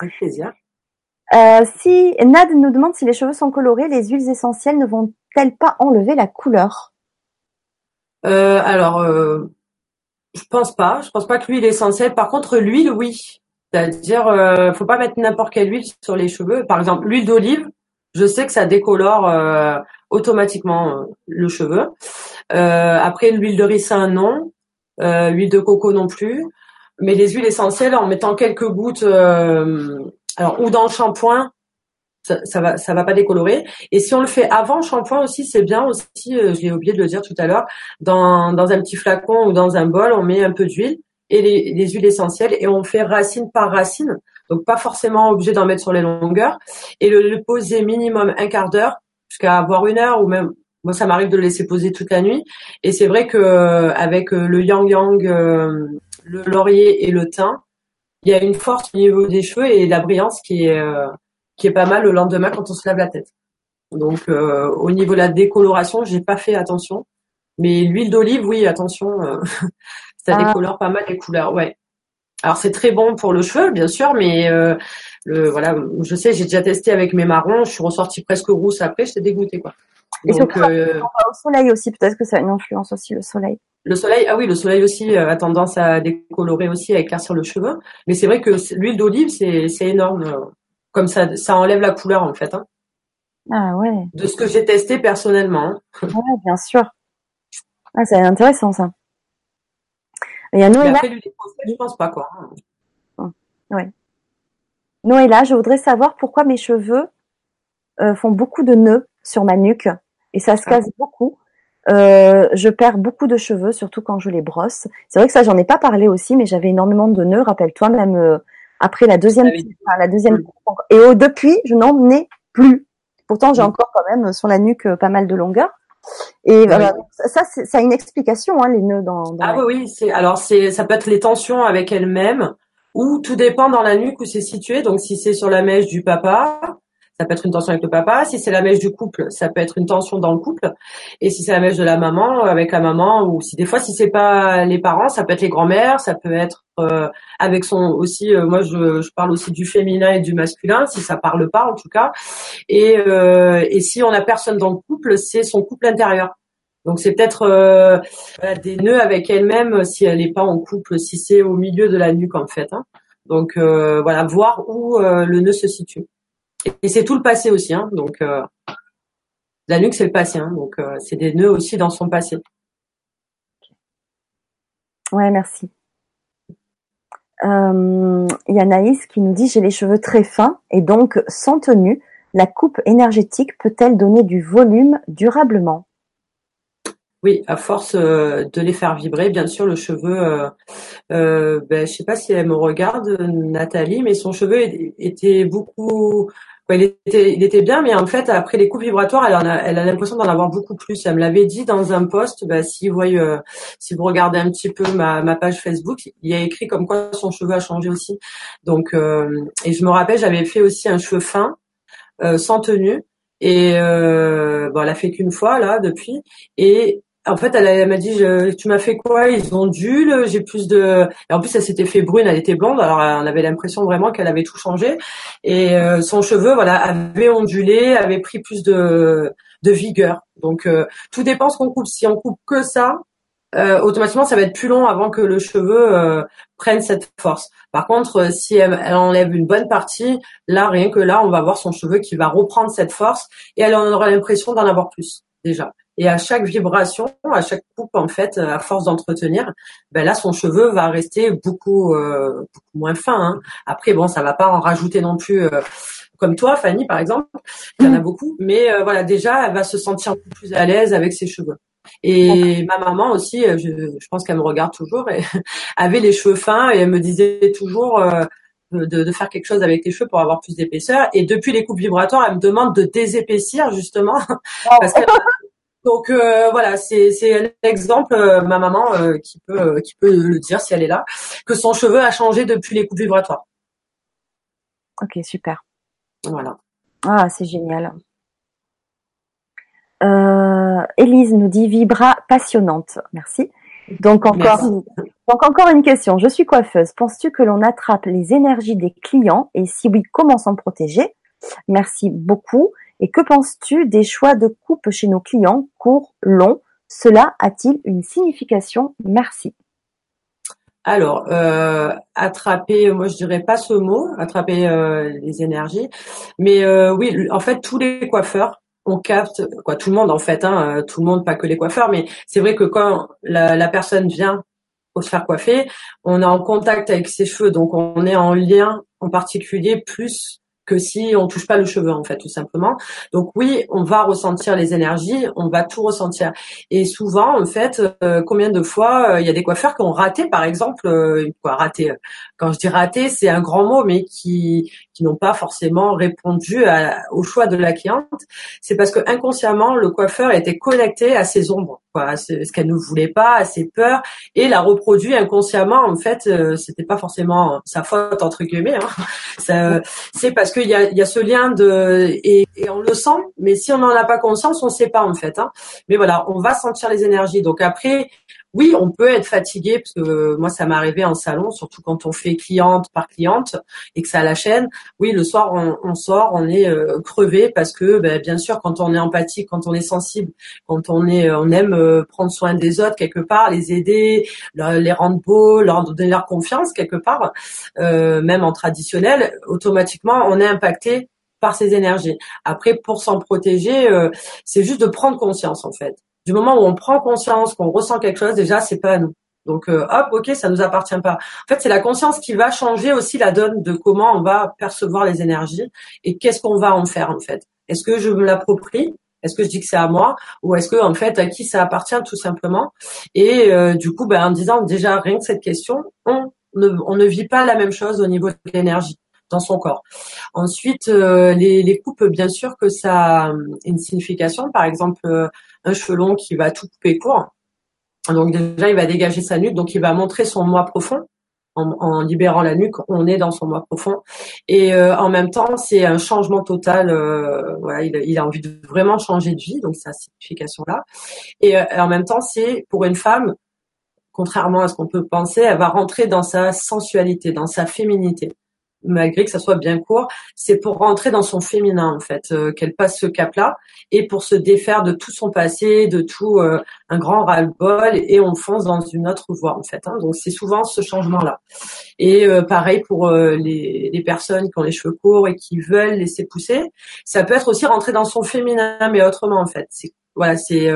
Avec plaisir. Euh, si Nad nous demande si les cheveux sont colorés, les huiles essentielles ne vont-elles pas enlever la couleur? Euh, Alors, euh, je pense pas. Je pense pas que l'huile essentielle. Par contre, l'huile, oui. C'est-à-dire, euh, faut pas mettre n'importe quelle huile sur les cheveux. Par exemple, l'huile d'olive, je sais que ça décolore euh, automatiquement le cheveu. après, l'huile de ricin, non. l'huile de coco non plus mais les huiles essentielles en mettant quelques gouttes alors ou dans le shampoing ça, ça va ça va pas décolorer. Et si on le fait avant le shampoing aussi c'est bien aussi euh, j'ai oublié de le dire tout à l'heure dans dans un petit flacon ou dans un bol on met un peu d'huile et les, les huiles essentielles et on fait racine par racine. Donc pas forcément obligé d'en mettre sur les longueurs. Et le, le poser minimum un quart d'heure jusqu'à avoir une heure ou même moi ça m'arrive de le laisser poser toute la nuit. Et c'est vrai que euh, avec euh, le yang yang le laurier et le thym, il y a une force au niveau des cheveux et la brillance qui est euh, qui est pas mal le lendemain quand on se lave la tête. Donc euh, au niveau de la décoloration, j'ai pas fait attention, mais l'huile d'olive, oui, attention, euh, *laughs* ça ah. décolore pas mal les couleurs, ouais. Alors c'est très bon pour le cheveu, bien sûr, mais le voilà, je sais, j'ai déjà testé avec mes marrons, je suis ressortie presque rousse après, j'étais dégoûtée quoi. Et Donc, au soleil aussi, peut-être que ça a une influence aussi le soleil. Le soleil, ah oui, le soleil aussi euh, a tendance à décolorer aussi, à éclaircir le cheveu. Mais c'est vrai que l'huile d'olive, c'est, c'est énorme. Euh, comme ça, ça enlève la couleur en fait. Hein. Ah ouais. De ce que j'ai testé personnellement. Hein. *laughs* Ouais, bien sûr. Ah, c'est intéressant ça. Il y a Noëlla. Après, je pense pas quoi. Hein. Ouais. Noëlla, je voudrais savoir pourquoi mes cheveux euh, font beaucoup de nœuds sur ma nuque et ça se ah. casse beaucoup. Euh, je perds beaucoup de cheveux, surtout quand je les brosse. C'est vrai que ça, j'en ai pas parlé aussi, mais j'avais énormément de nœuds. Rappelle-toi, même euh, après la deuxième, enfin, la deuxième. Et oh, depuis, je n'en ai plus. Pourtant, j'ai encore quand même sur la nuque euh, pas mal de longueur. Et voilà, ça, ça a une explication, hein, les nœuds dans. ah oui, oui. C'est alors c'est ça peut être les tensions avec elle-même, ou tout dépend dans la nuque où c'est situé. Donc si c'est sur la mèche du papa, ça peut être une tension avec le papa. Si c'est la mèche du couple, ça peut être une tension dans le couple. Et si c'est la mèche de la maman, avec la maman, ou si des fois si c'est pas les parents, ça peut être les grands-mères, ça peut être euh, avec son aussi. Euh, moi, je, je, parle aussi du féminin et du masculin, si ça parle pas en tout cas. Et, euh, et si on a personne dans le couple, c'est son couple intérieur. Donc c'est peut-être euh, des nœuds avec elle-même si elle n'est pas en couple, si c'est au milieu de la nuque en fait. Hein. Donc voilà, voir où le nœud se situe. Et c'est tout le passé aussi, hein, donc euh, la nuque c'est le passé, hein, donc euh, c'est des nœuds aussi dans son passé. Ouais, merci. Euh, il y a Naïs qui nous dit j'ai les cheveux très fins et donc sans tenue. La coupe énergétique peut-elle donner du volume durablement? Oui, à force euh, de les faire vibrer, bien sûr, le cheveu. Euh, euh, ben, je sais pas si elle me regarde, Nathalie, mais son cheveu était beaucoup. Il était, il était bien, mais en fait, après les coups vibratoires, elle, a, elle a l'impression d'en avoir beaucoup plus. Elle me l'avait dit dans un post. Ben, si vous voyez, euh, si vous regardez un petit peu ma, ma page Facebook, il y a écrit comme quoi son cheveu a changé aussi. Donc, et je me rappelle, j'avais fait aussi un cheveu fin, sans tenue. Et bon, elle a fait qu'une fois là depuis. Et en fait, elle, m'a dit, tu m'as fait quoi? Ils dû, j'ai plus de. Et en plus, elle s'était fait brune, elle était blonde, alors on avait l'impression vraiment qu'elle avait tout changé. Et euh, son cheveu, voilà, avait ondulé, avait pris plus de, de vigueur. Donc, euh, tout dépend ce qu'on coupe. Si on coupe que ça, euh, automatiquement, ça va être plus long avant que le cheveu prenne cette force. Par contre, si elle, elle, enlève une bonne partie, là, rien que là, on va voir son cheveu qui va reprendre cette force et elle en aura l'impression d'en avoir plus déjà. Et à chaque vibration, à chaque coupe, en fait, à force d'entretenir, ben là, son cheveu va rester beaucoup, euh, beaucoup moins fin. Hein. Après, bon, ça va pas en rajouter non plus. Euh, comme toi, Fanny, par exemple, il y en a mm. beaucoup, mais euh, voilà, déjà, elle va se sentir plus à l'aise avec ses cheveux. Et ma maman aussi, je, je pense qu'elle me regarde toujours, et *laughs* avait les cheveux fins et elle me disait toujours de, de, faire quelque chose avec tes cheveux pour avoir plus d'épaisseur. Et depuis les coupes vibratoires, elle me demande de désépaissir justement, *laughs* parce que donc euh, voilà, c'est un exemple, euh, ma maman euh, qui peut qui peut le dire si elle est là, que son cheveu a changé depuis les coupes vibratoires. Ok, super. Voilà. Ah, c'est génial. Élise nous dit vibra passionnante. Merci. Donc encore, donc encore une question. Je suis coiffeuse. Penses-tu que l'on attrape les énergies des clients? Et si oui, comment s'en protéger? Merci beaucoup. Et que penses-tu des choix de coupe chez nos clients, court, long? Cela a-t-il une signification? Merci. Alors, euh, attraper, moi je dirais pas ce mot, attraper euh, les énergies, mais euh, oui, en fait tous les coiffeurs, on capte, quoi, tout le monde en fait, hein, tout le monde, pas que les coiffeurs, mais c'est vrai que quand la, la personne vient pour se faire coiffer, on est en contact avec ses cheveux, donc on est en lien en particulier plus que si on touche pas le cheveu en fait tout simplement. Donc oui, on va ressentir les énergies, on va tout ressentir. Et souvent en fait, euh, combien de fois euh, il y a des coiffeurs qui ont raté par exemple euh, quoi raté quand je dis raté, c'est un grand mot mais qui qui n'ont pas forcément répondu au choix de la cliente, c'est parce que inconsciemment le coiffeur était connecté à ses ombres, quoi, ce qu'elle ne voulait pas, à ses peurs et l'a reproduit inconsciemment en fait, c'était pas forcément sa faute entre guillemets hein. c'est parce que il y a, ce lien de et, et, on le sent, mais si on n'en a pas conscience, on ne sait pas en fait. Hein. Mais voilà, on va sentir les énergies. Donc après, oui, on peut être fatigué parce que euh, moi ça m'est arrivé en salon, surtout quand on fait cliente par cliente et que ça la chaîne. Oui, le soir on, sort, on est euh, crevé parce que ben, bien sûr quand on est empathique, quand on est sensible, quand on est, on aime euh, prendre soin des autres quelque part, les aider, les rendre beaux, leur donner leur confiance quelque part, même en traditionnel, automatiquement on est impacté par ces énergies. Après, pour s'en protéger, c'est juste de prendre conscience en fait du moment où on prend conscience, qu'on ressent quelque chose, déjà, c'est pas à nous. Donc, euh, hop, ok, ça nous appartient pas. En fait, c'est la conscience qui va changer aussi la donne de comment on va percevoir les énergies et qu'est-ce qu'on va en faire en fait. Est-ce que je me l'approprie? Est-ce que je dis que c'est à moi? Ou est-ce que en fait à qui ça appartient tout simplement? Et euh, du coup, ben, en disant déjà rien que cette question, on ne, on ne vit pas la même chose au niveau de l'énergie dans son corps. Ensuite, euh, les, coupes, bien sûr que ça a une signification. Par exemple, euh, un cheveu long qui va tout couper court. Donc déjà, il va dégager sa nuque, donc il va montrer son moi profond. En, libérant la nuque, on est dans son moi profond. Et euh, en même temps, c'est un changement total. voilà, il, a envie de vraiment changer de vie, donc sa signification-là. Et en même temps, c'est pour une femme, contrairement à ce qu'on peut penser, elle va rentrer dans sa sensualité, dans sa féminité malgré que ça soit bien court, c'est pour rentrer dans son féminin en fait, euh, qu'elle passe ce cap-là et pour se défaire de tout son passé, de tout euh, un grand ras-le-bol et on fonce dans une autre voie en fait. Hein. Donc c'est souvent ce changement-là. Et euh, pareil pour les, les, personnes qui ont les cheveux courts et qui veulent laisser pousser, ça peut être aussi rentrer dans son féminin mais autrement en fait. Voilà, c'est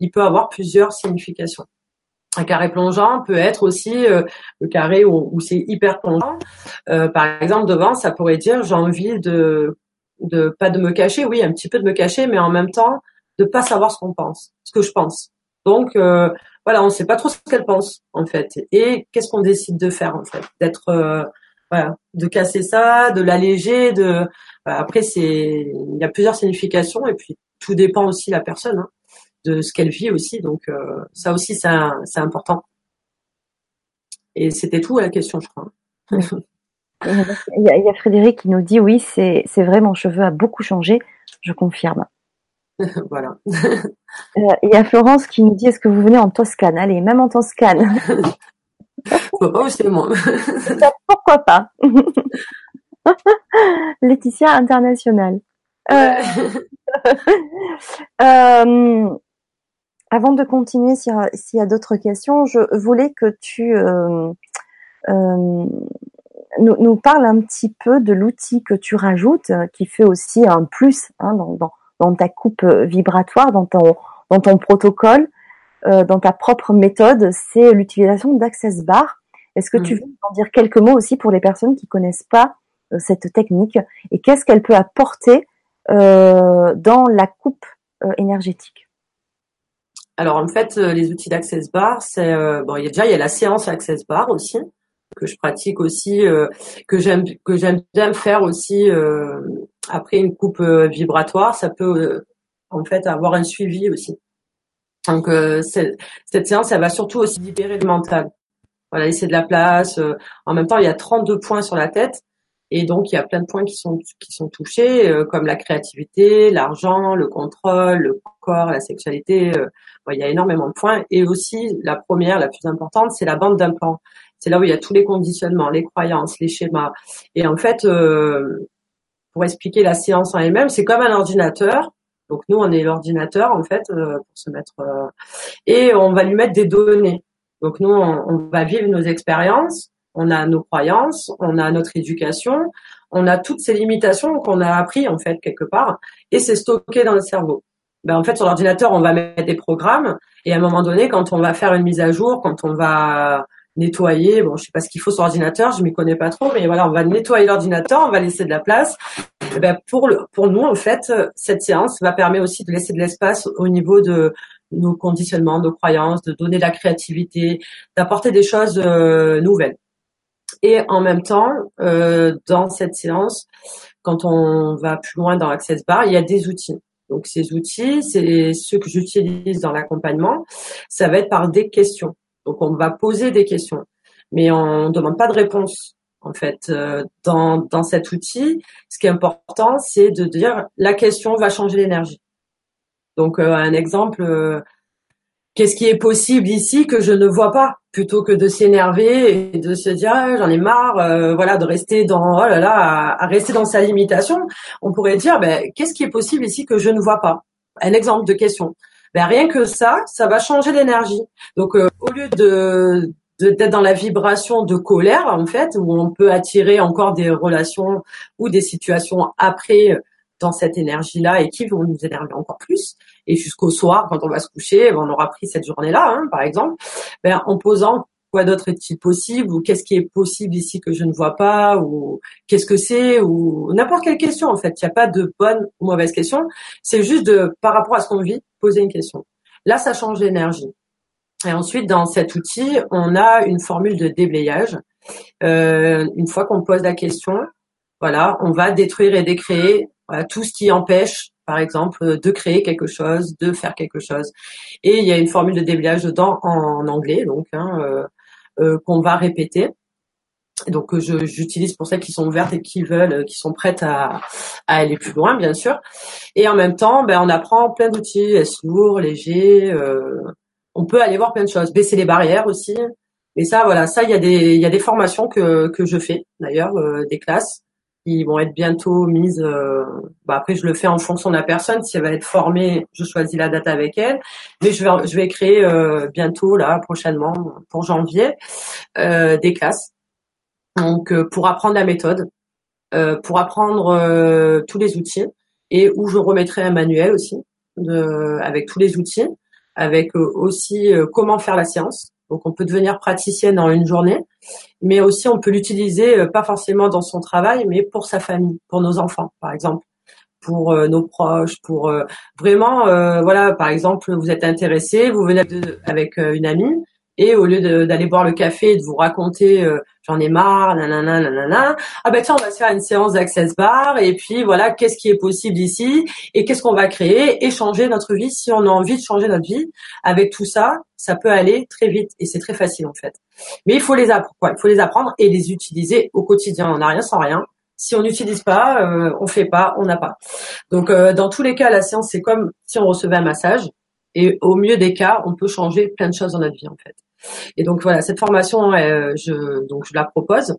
il peut avoir plusieurs significations. Un carré plongeant peut être aussi le carré où, c'est hyper plongeant. par exemple, devant, ça pourrait dire j'ai envie de, de pas de me cacher, oui, un petit peu de me cacher, mais en même temps de pas savoir ce qu'on pense, ce que je pense. Donc voilà, on ne sait pas trop ce qu'elle pense en fait. Et qu'est-ce qu'on décide de faire en fait? D'être voilà, de casser ça, de l'alléger, de après c'est il y a plusieurs significations et puis tout dépend aussi de la personne hein, de ce qu'elle vit aussi donc euh, ça aussi c'est important. Et c'était tout la question je crois. *laughs* il, y a, Frédéric qui nous dit oui c'est vrai mon cheveu a beaucoup changé je confirme. *laughs* voilà. Euh, il y a Florence qui nous dit est-ce que vous venez en Toscane? Allez, même en Toscane. *laughs* Pourquoi moi Pourquoi pas? Laetitia internationale. Euh, euh, avant de continuer, s'il y a, d'autres questions, je voulais que tu euh, nous, parles un petit peu de l'outil que tu rajoutes, qui fait aussi un plus hein, dans, ta coupe vibratoire, dans ton, dans ton protocole. Euh, dans ta propre méthode, c'est l'utilisation d'Access Bar. Est-ce que tu mm. veux en dire quelques mots aussi pour les personnes qui connaissent pas euh, cette technique et qu'est-ce qu'elle peut apporter euh, dans la coupe énergétique? Alors en fait, les outils d'Access Bar, c'est bon, il y a déjà il y a la séance Access Bar aussi que je pratique aussi, que j'aime que j'aime bien faire aussi après une coupe vibratoire. Ça peut en fait avoir un suivi aussi. Donc euh, cette séance, elle va surtout aussi libérer le mental. Voilà, laisser de la place. Euh, en même temps, il y a 32 points sur la tête. Et donc, il y a plein de points qui sont qui sont touchés, euh, comme la créativité, l'argent, le contrôle, le corps, la sexualité. il y a énormément de points. Et aussi, la première, la plus importante, c'est la bande d'implants. C'est là où il y a tous les conditionnements, les croyances, les schémas. Et en fait, pour expliquer la séance en elle-même, c'est comme un ordinateur donc nous, on est l'ordinateur en fait euh, pour se mettre euh, et on va lui mettre des données. Donc nous, on, va vivre nos expériences, on a nos croyances, on a notre éducation, on a toutes ces limitations qu'on a appris en fait quelque part et c'est stocké dans le cerveau. Ben, en fait, sur l'ordinateur, on va mettre des programmes et à un moment donné, quand on va faire une mise à jour, quand on va nettoyer. Bon, je sais pas ce qu'il faut sur l'ordinateur, je m'y connais pas trop, mais voilà, on va nettoyer l'ordinateur, on va laisser de la place. Et ben pour le, pour nous, en fait, cette séance va permettre aussi de laisser de l'espace au niveau de nos conditionnements, nos croyances, de donner de la créativité, d'apporter des choses euh, nouvelles. Et en même temps, euh, dans cette séance, quand on va plus loin dans Access Bar, il y a des outils. Donc ces outils, c'est ceux que j'utilise dans l'accompagnement. Ça va être par des questions. Donc on va poser des questions, mais on ne demande pas de réponse. En fait, euh, dans, dans cet outil, ce qui est important, c'est de dire la question va changer l'énergie. Donc euh, un exemple, euh, qu'est-ce qui est possible ici que je ne vois pas? Plutôt que de s'énerver et de se dire ah, j'en ai marre voilà de rester dans oh là là à, rester dans sa limitation on pourrait dire ben, qu'est-ce qui est possible ici que je ne vois pas? Un exemple de question ben rien que ça, ça va changer l'énergie. Donc euh, au lieu de d'être dans la vibration de colère en fait, où on peut attirer encore des relations ou des situations après euh, dans cette énergie-là et qui vont nous énerver encore plus. Et jusqu'au soir, quand on va se coucher, ben, on aura pris cette journée-là, hein, par exemple, ben, en posant quoi d'autre est-il possible ou qu'est-ce qui est possible ici que je ne vois pas ou qu'est-ce que c'est ou n'importe quelle question en fait. Il n'y a pas de bonne ou mauvaise question. C'est juste de par rapport à ce qu'on vit poser une question. Là, ça change l'énergie. Et ensuite, dans cet outil, on a une formule de déblayage. Euh, une fois qu'on pose la question, voilà, on va détruire et décréer tout ce qui empêche, par exemple, de créer quelque chose, de faire quelque chose. Et il y a une formule de déblayage dedans en, anglais, donc hein, euh, euh, qu'on va répéter. Donc j'utilise pour celles qui sont ouvertes et qui veulent, euh, qui sont prêtes à, aller plus loin, bien sûr. Et en même temps, ben, on apprend plein d'outils, est lourd, léger. Euh, on peut aller voir plein de choses, baisser les barrières aussi. Mais ça, voilà, ça, il y a des, il y a des formations que que je fais d'ailleurs, des classes qui vont être bientôt mises. Euh, bah après, je le fais en fonction de la personne. Si elle va être formée, je choisis la date avec elle. Mais je vais, je vais créer euh, bientôt, là, prochainement, pour janvier, euh, des classes. Donc, euh, pour apprendre la méthode, euh, pour apprendre tous les outils, et où je remettrai un manuel aussi, de, avec tous les outils, avec aussi comment faire la séance. Donc on peut devenir praticienne en une journée, mais aussi on peut l'utiliser euh, pas forcément dans son travail, mais pour sa famille, pour nos enfants, par exemple, pour euh, nos proches, pour euh, vraiment, voilà, par exemple, vous êtes intéressé, vous venez avec une amie, et au lieu d'aller boire le café et de vous raconter euh, j'en ai marre, nanana, nanana, ah ben tiens, on va se faire une séance d'access bar et puis voilà, qu'est-ce qui est possible ici et qu'est-ce qu'on va créer et changer notre vie si on a envie de changer notre vie. Avec tout ça, ça peut aller très vite et c'est très facile en fait. Mais il faut les apprendre, il faut les apprendre et les utiliser au quotidien. On n'a rien sans rien. Si on n'utilise pas, euh, on fait pas, on n'a pas. Donc euh, dans tous les cas, la séance c'est comme si on recevait un massage. Et au mieux des cas, on peut changer plein de choses dans notre vie en fait. Et donc voilà, cette formation, euh, je donc je la propose.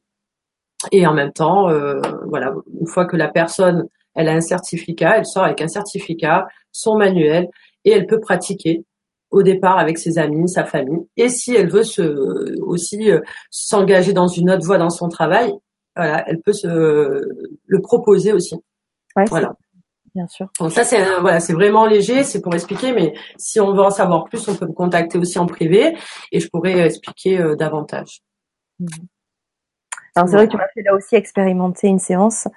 Et en même temps, euh, voilà, une fois que la personne, elle a un certificat, elle sort avec un certificat, son manuel, et elle peut pratiquer au départ avec ses amis, sa famille. Et si elle veut se, aussi euh, s'engager dans une autre voie dans son travail, voilà, elle peut se le proposer aussi. voilà bien sûr. Donc ça c'est voilà, c'est vraiment léger, c'est pour expliquer, mais si on veut en savoir plus, on peut me contacter aussi en privé et je pourrais expliquer euh, davantage. Mhm. Alors c'est vrai que tu m'as fait là aussi expérimenter une séance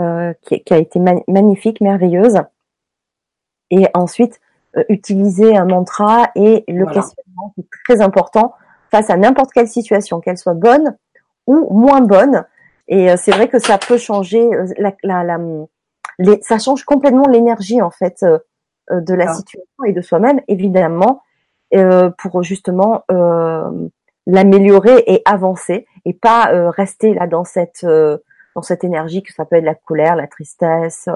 euh, qui, a été magnifique, merveilleuse, et ensuite euh, utiliser un mantra et le questionnement qui est très important face à n'importe quelle situation, qu'elle soit bonne ou moins bonne. Et c'est vrai que ça peut changer la, la, la ça change complètement l'énergie en fait euh, euh, de la situation et de soi-même, évidemment, euh, pour justement l'améliorer et avancer et pas rester là dans cette dans cette énergie que ça peut être la colère, la tristesse,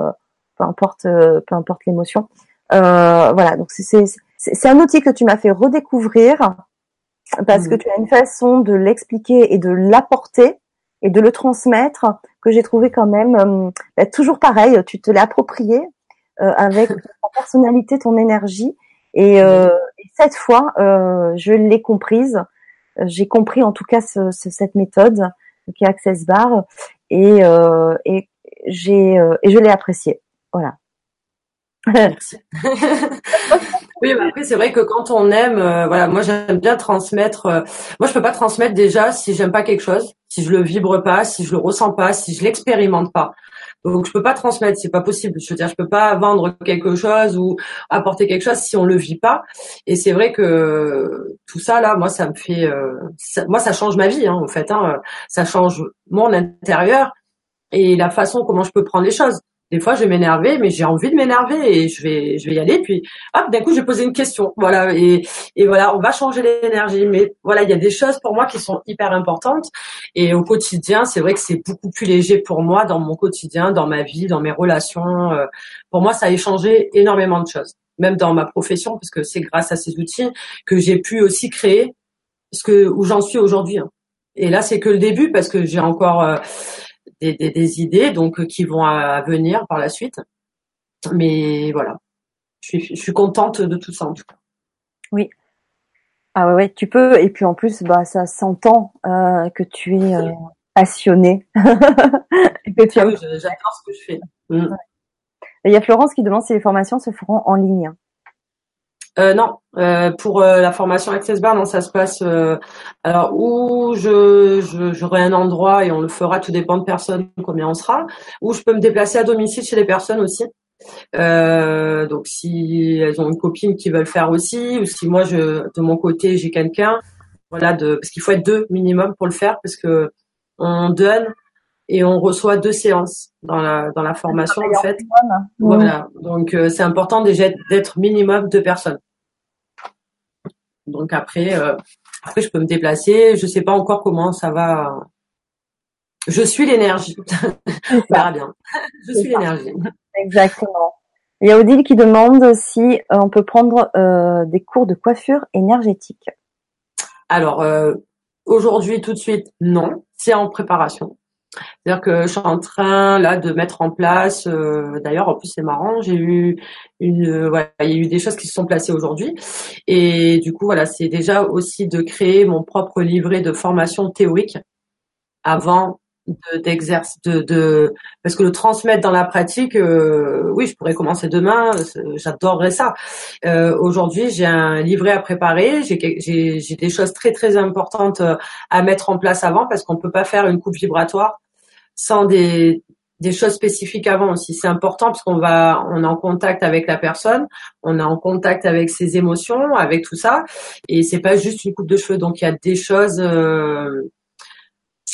peu importe peu importe l'émotion. voilà, donc c'est c'est un outil que tu m'as fait redécouvrir parce que mmh. tu as une façon de l'expliquer et de l'apporter et de le transmettre que j'ai trouvé quand même euh, bah, toujours pareil. Tu te l'as approprié euh, avec *laughs* ta personnalité, ton énergie. Et, euh, cette fois, je l'ai comprise. J'ai compris en tout cas ce, cette méthode qui est Access Bar et, et j'ai et je l'ai apprécié. Voilà. Merci. *laughs* *laughs* oui, mais après c'est vrai que quand on aime, voilà, moi j'aime bien transmettre. moi je peux pas transmettre déjà si j'aime pas quelque chose si je le vibre pas, si je le ressens pas, si je l'expérimente pas. Donc je peux pas transmettre, c'est pas possible. Je veux dire, je peux pas vendre quelque chose ou apporter quelque chose si on le vit pas. Et c'est vrai que tout ça là, moi ça me fait, euh, moi ça change ma vie hein, en fait. Hein, ça change mon intérieur et la façon comment je peux prendre les choses des fois je vais m'énerver mais j'ai envie de m'énerver et je vais je vais y aller puis hop d'un coup je vais poser une question. Voilà et et voilà on va changer l'énergie. Mais voilà il y a des choses pour moi qui sont hyper importantes. Et au quotidien c'est vrai que c'est beaucoup plus léger pour moi dans mon quotidien dans ma vie dans mes relations. Euh, pour moi ça a changé énormément de choses même dans ma profession parce que c'est grâce à ces outils que j'ai pu aussi créer ce que où j'en suis aujourd'hui hein. et là c'est que le début parce que j'ai encore euh, des, idées donc euh, qui vont à, venir par la suite. Mais voilà, je suis, je suis contente de tout ça en tout cas. Oui. Ah ouais, tu peux. Et puis en plus, bah ça s'entend euh, que tu es euh, passionné. *laughs* que tu ah j'adore ce que je fais. Mm. Il y a Florence qui demande si les formations se feront en ligne. Euh, non, euh, pour euh, la formation Access Bar, non, ça se passe. alors où je j'aurai un endroit et on le fera, tout dépend de personne combien on sera. Ou je peux me déplacer à domicile chez les personnes aussi. donc si elles ont une copine qui veut le faire aussi, ou si moi je de mon côté j'ai quelqu'un, voilà, de parce qu'il faut être deux minimum pour le faire parce que on donne et on reçoit deux séances dans la dans la formation en fait. Voilà, donc euh, c'est important déjà d'être minimum deux personnes. Donc après, euh, après je peux me déplacer. Je sais pas encore comment ça va. Je suis l'énergie. *laughs* on verra bien. *laughs* Je suis l'énergie. Exactement. Il y a Odile qui demande si euh, on peut prendre des cours de coiffure énergétique. Alors aujourd'hui, tout de suite, non. C'est en préparation. C'est-à-dire que je suis en train là de mettre en place. Euh, d'ailleurs, en plus c'est marrant, j'ai eu une, voilà, il y a eu des choses qui se sont placées aujourd'hui, et du coup voilà, c'est déjà aussi de créer mon propre livret de formation théorique avant d'exerce de, de, parce que le transmettre dans la pratique euh, oui je pourrais commencer demain j'adorerais ça. Euh, aujourd'hui j'ai un livret à préparer j'ai des choses très très importantes euh, à mettre en place avant parce qu'on peut pas faire une coupe vibratoire sans des des choses spécifiques avant aussi. C'est important parce qu'on va on est en contact avec la personne on est en contact avec ses émotions avec tout ça et c'est pas juste une coupe de cheveux. Donc il y a des choses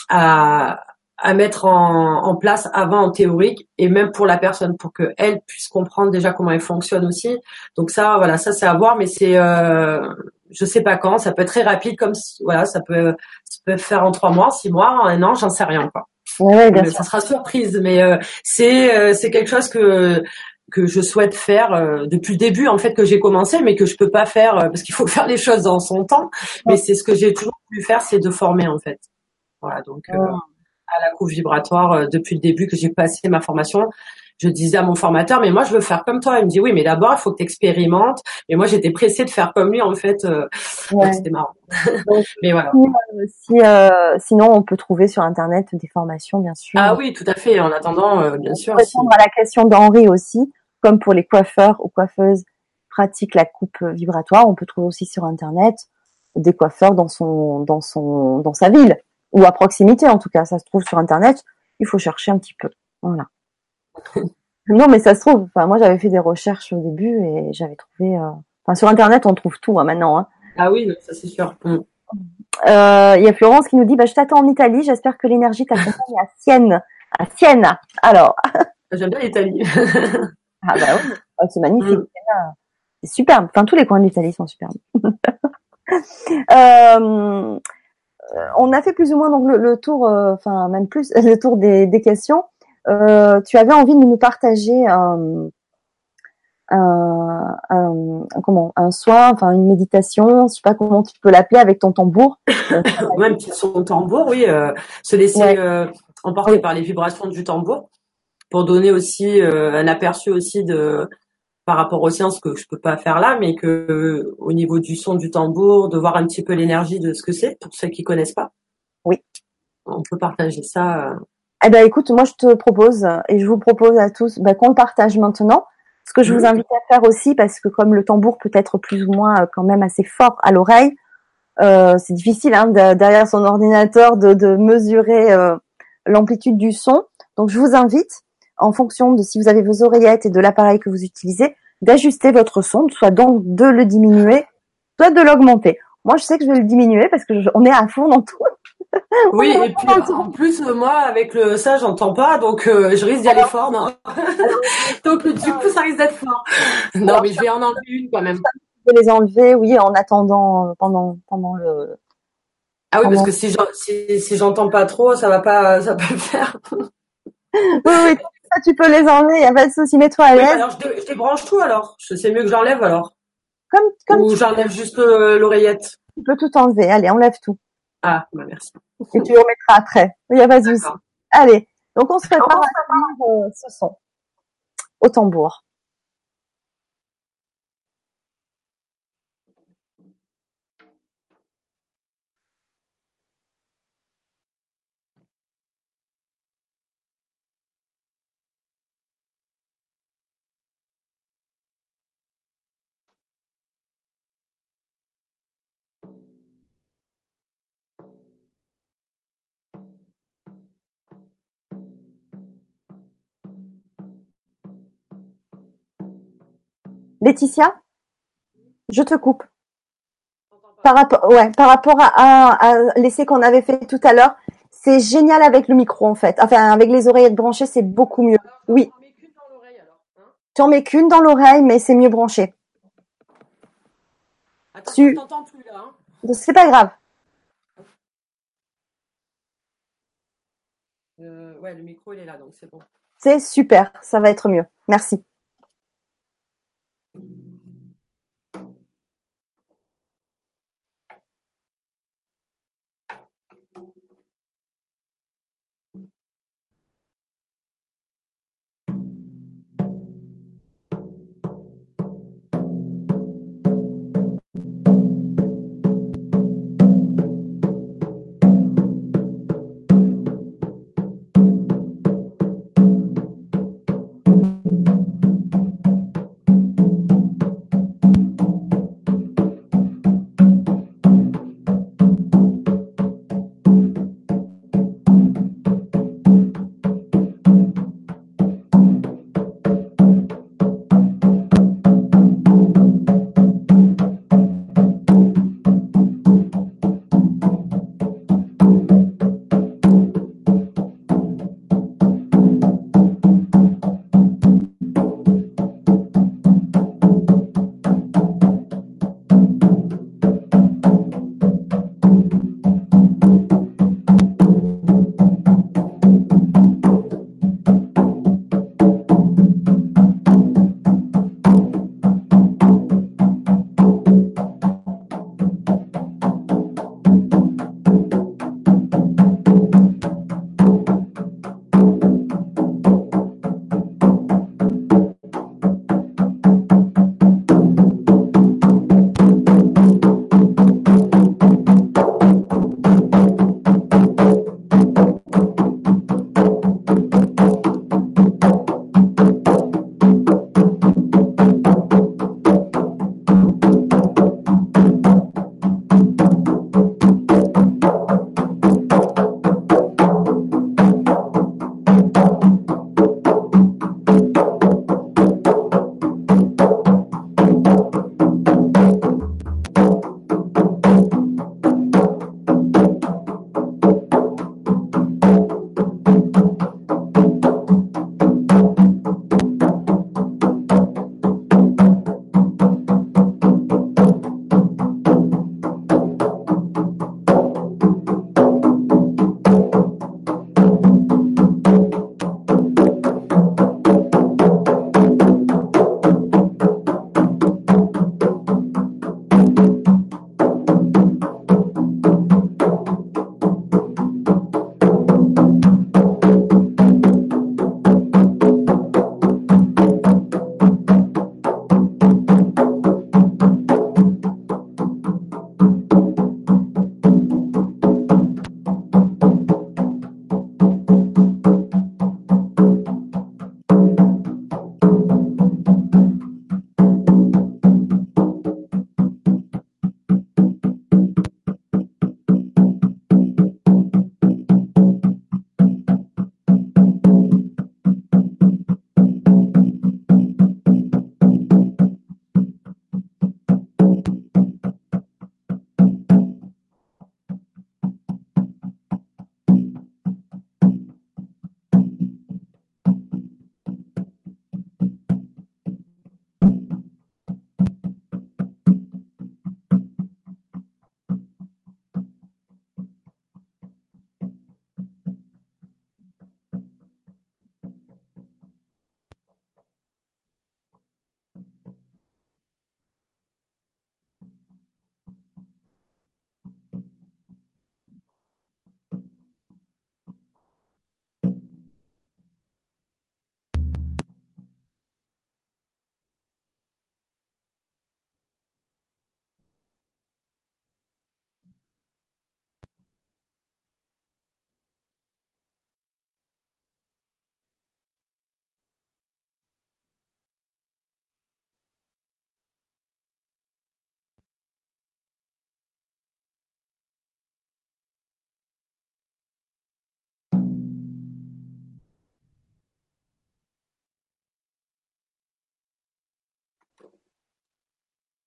à à mettre en, en, place avant en théorique et même pour la personne pour que elle puisse comprendre déjà comment elle fonctionne aussi. Donc ça, voilà, ça c'est à voir, mais c'est, euh, je sais pas quand, ça peut être très rapide, comme voilà, ça peut, ça peut faire en trois mois, six mois, en un an, j'en sais rien quoi. Ouais, bien ça sera surprise, mais euh, c'est euh, c'est quelque chose que que je souhaite faire euh, depuis le début en fait que j'ai commencé, mais que je peux pas faire parce qu'il faut *laughs* faire les choses dans son temps. Mais c'est ce que j'ai toujours voulu faire, c'est de former en fait. Voilà, donc à la coupe vibratoire euh, depuis le début que j'ai passé ma formation. Je disais à mon formateur, mais moi je veux faire comme toi. Il me dit oui, mais d'abord il faut que tu expérimentes. Et moi j'étais pressée de faire comme lui en fait. Euh, c'était marrant. *laughs* *laughs* mais voilà. Si, euh, sinon on peut trouver sur internet des formations bien sûr. Ah oui, tout à fait. En attendant, bien sûr. Répondre à la question d'Henri aussi, comme pour les coiffeurs ou coiffeuses pratiquent la coupe vibratoire, on peut trouver aussi sur internet des coiffeurs dans son dans son dans sa ville ou à proximité en tout cas, ça se trouve sur internet. Il faut chercher un petit peu. Voilà. *laughs* non, mais ça se trouve. Enfin, moi, j'avais fait des recherches au début et j'avais trouvé. Euh... Enfin, sur internet, on trouve tout hein, maintenant. Hein. Ah oui, ça c'est sûr. Mm. Euh, il y a Florence qui nous dit bah, Je t'attends en Italie, j'espère que l'énergie t'accompagne à Sienne. À Sienne, alors. *laughs* J'aime bien l'Italie. *laughs* ah bah oui, oh, c'est magnifique. Mm. C'est superbe. Enfin, tous les coins de l'Italie sont superbes. euh, on a fait plus ou moins donc le, tour, euh, enfin même plus *laughs* le tour des, questions. Euh, tu avais envie de nous partager un, un, comment un soin, enfin une méditation, je sais pas comment tu peux l'appeler avec ton tambour. *coughs* Même son tambour, oui, se laisser emporter par les vibrations du tambour pour donner aussi un aperçu aussi de par rapport aux séances que je peux pas faire là, mais que au niveau du son du tambour, de voir un petit peu l'énergie de ce que c'est pour ceux qui connaissent pas. Oui. On peut partager ça. Euh. Eh ben écoute, moi je te propose et je vous propose à tous ben, qu'on le partage maintenant. Ce que je vous invite à faire aussi, parce que comme le tambour peut être plus ou moins euh, quand même assez fort à l'oreille, euh, c'est difficile hein, derrière son ordinateur de, de mesurer euh, l'amplitude du son. Donc je vous invite en fonction de si vous avez vos oreillettes et de l'appareil que vous utilisez, d'ajuster votre son, soit donc de le diminuer, soit de l'augmenter. Moi, je sais que je vais le diminuer parce que on est à fond dans tout. *laughs* Oui, et puis en plus, moi, avec le ça, j'entends pas, donc euh, je risque d'y aller fort, non *laughs* Donc du coup, ça risque d'être fort. Non, mais je vais en enlever une quand même. Je vais les enlever, oui, en attendant pendant pendant le. Ah oui, parce que si si, j'entends pas trop, ça va pas ça va pas le faire. oui, oui, tu peux les enlever, il n'y a pas de souci, mets-toi à l'aise. alors je, débranche tout alors. C'est mieux que j'enlève alors. Comme, comme Ou j'enlève juste euh, l'oreillette. Tu peux tout enlever. Allez, enlève tout. Ah, bah merci. Et tu le remettras après. Il n'y a pas de souci. Allez, donc on se prépare à euh, ce son au tambour. Laetitia, je te coupe. Par rapport, ouais, par rapport à, l'essai qu'on avait fait tout à l'heure, c'est génial avec le micro en fait. Enfin, avec les oreillettes branchées, c'est beaucoup mieux. Oui. Tu en mets qu'une dans l'oreille, mais c'est mieux branché. Attends, tu t'entends plus là. Hein. C'est pas grave. Euh, ouais, le micro il est là, donc c'est bon. C'est super, ça va être mieux. Merci. Thank you.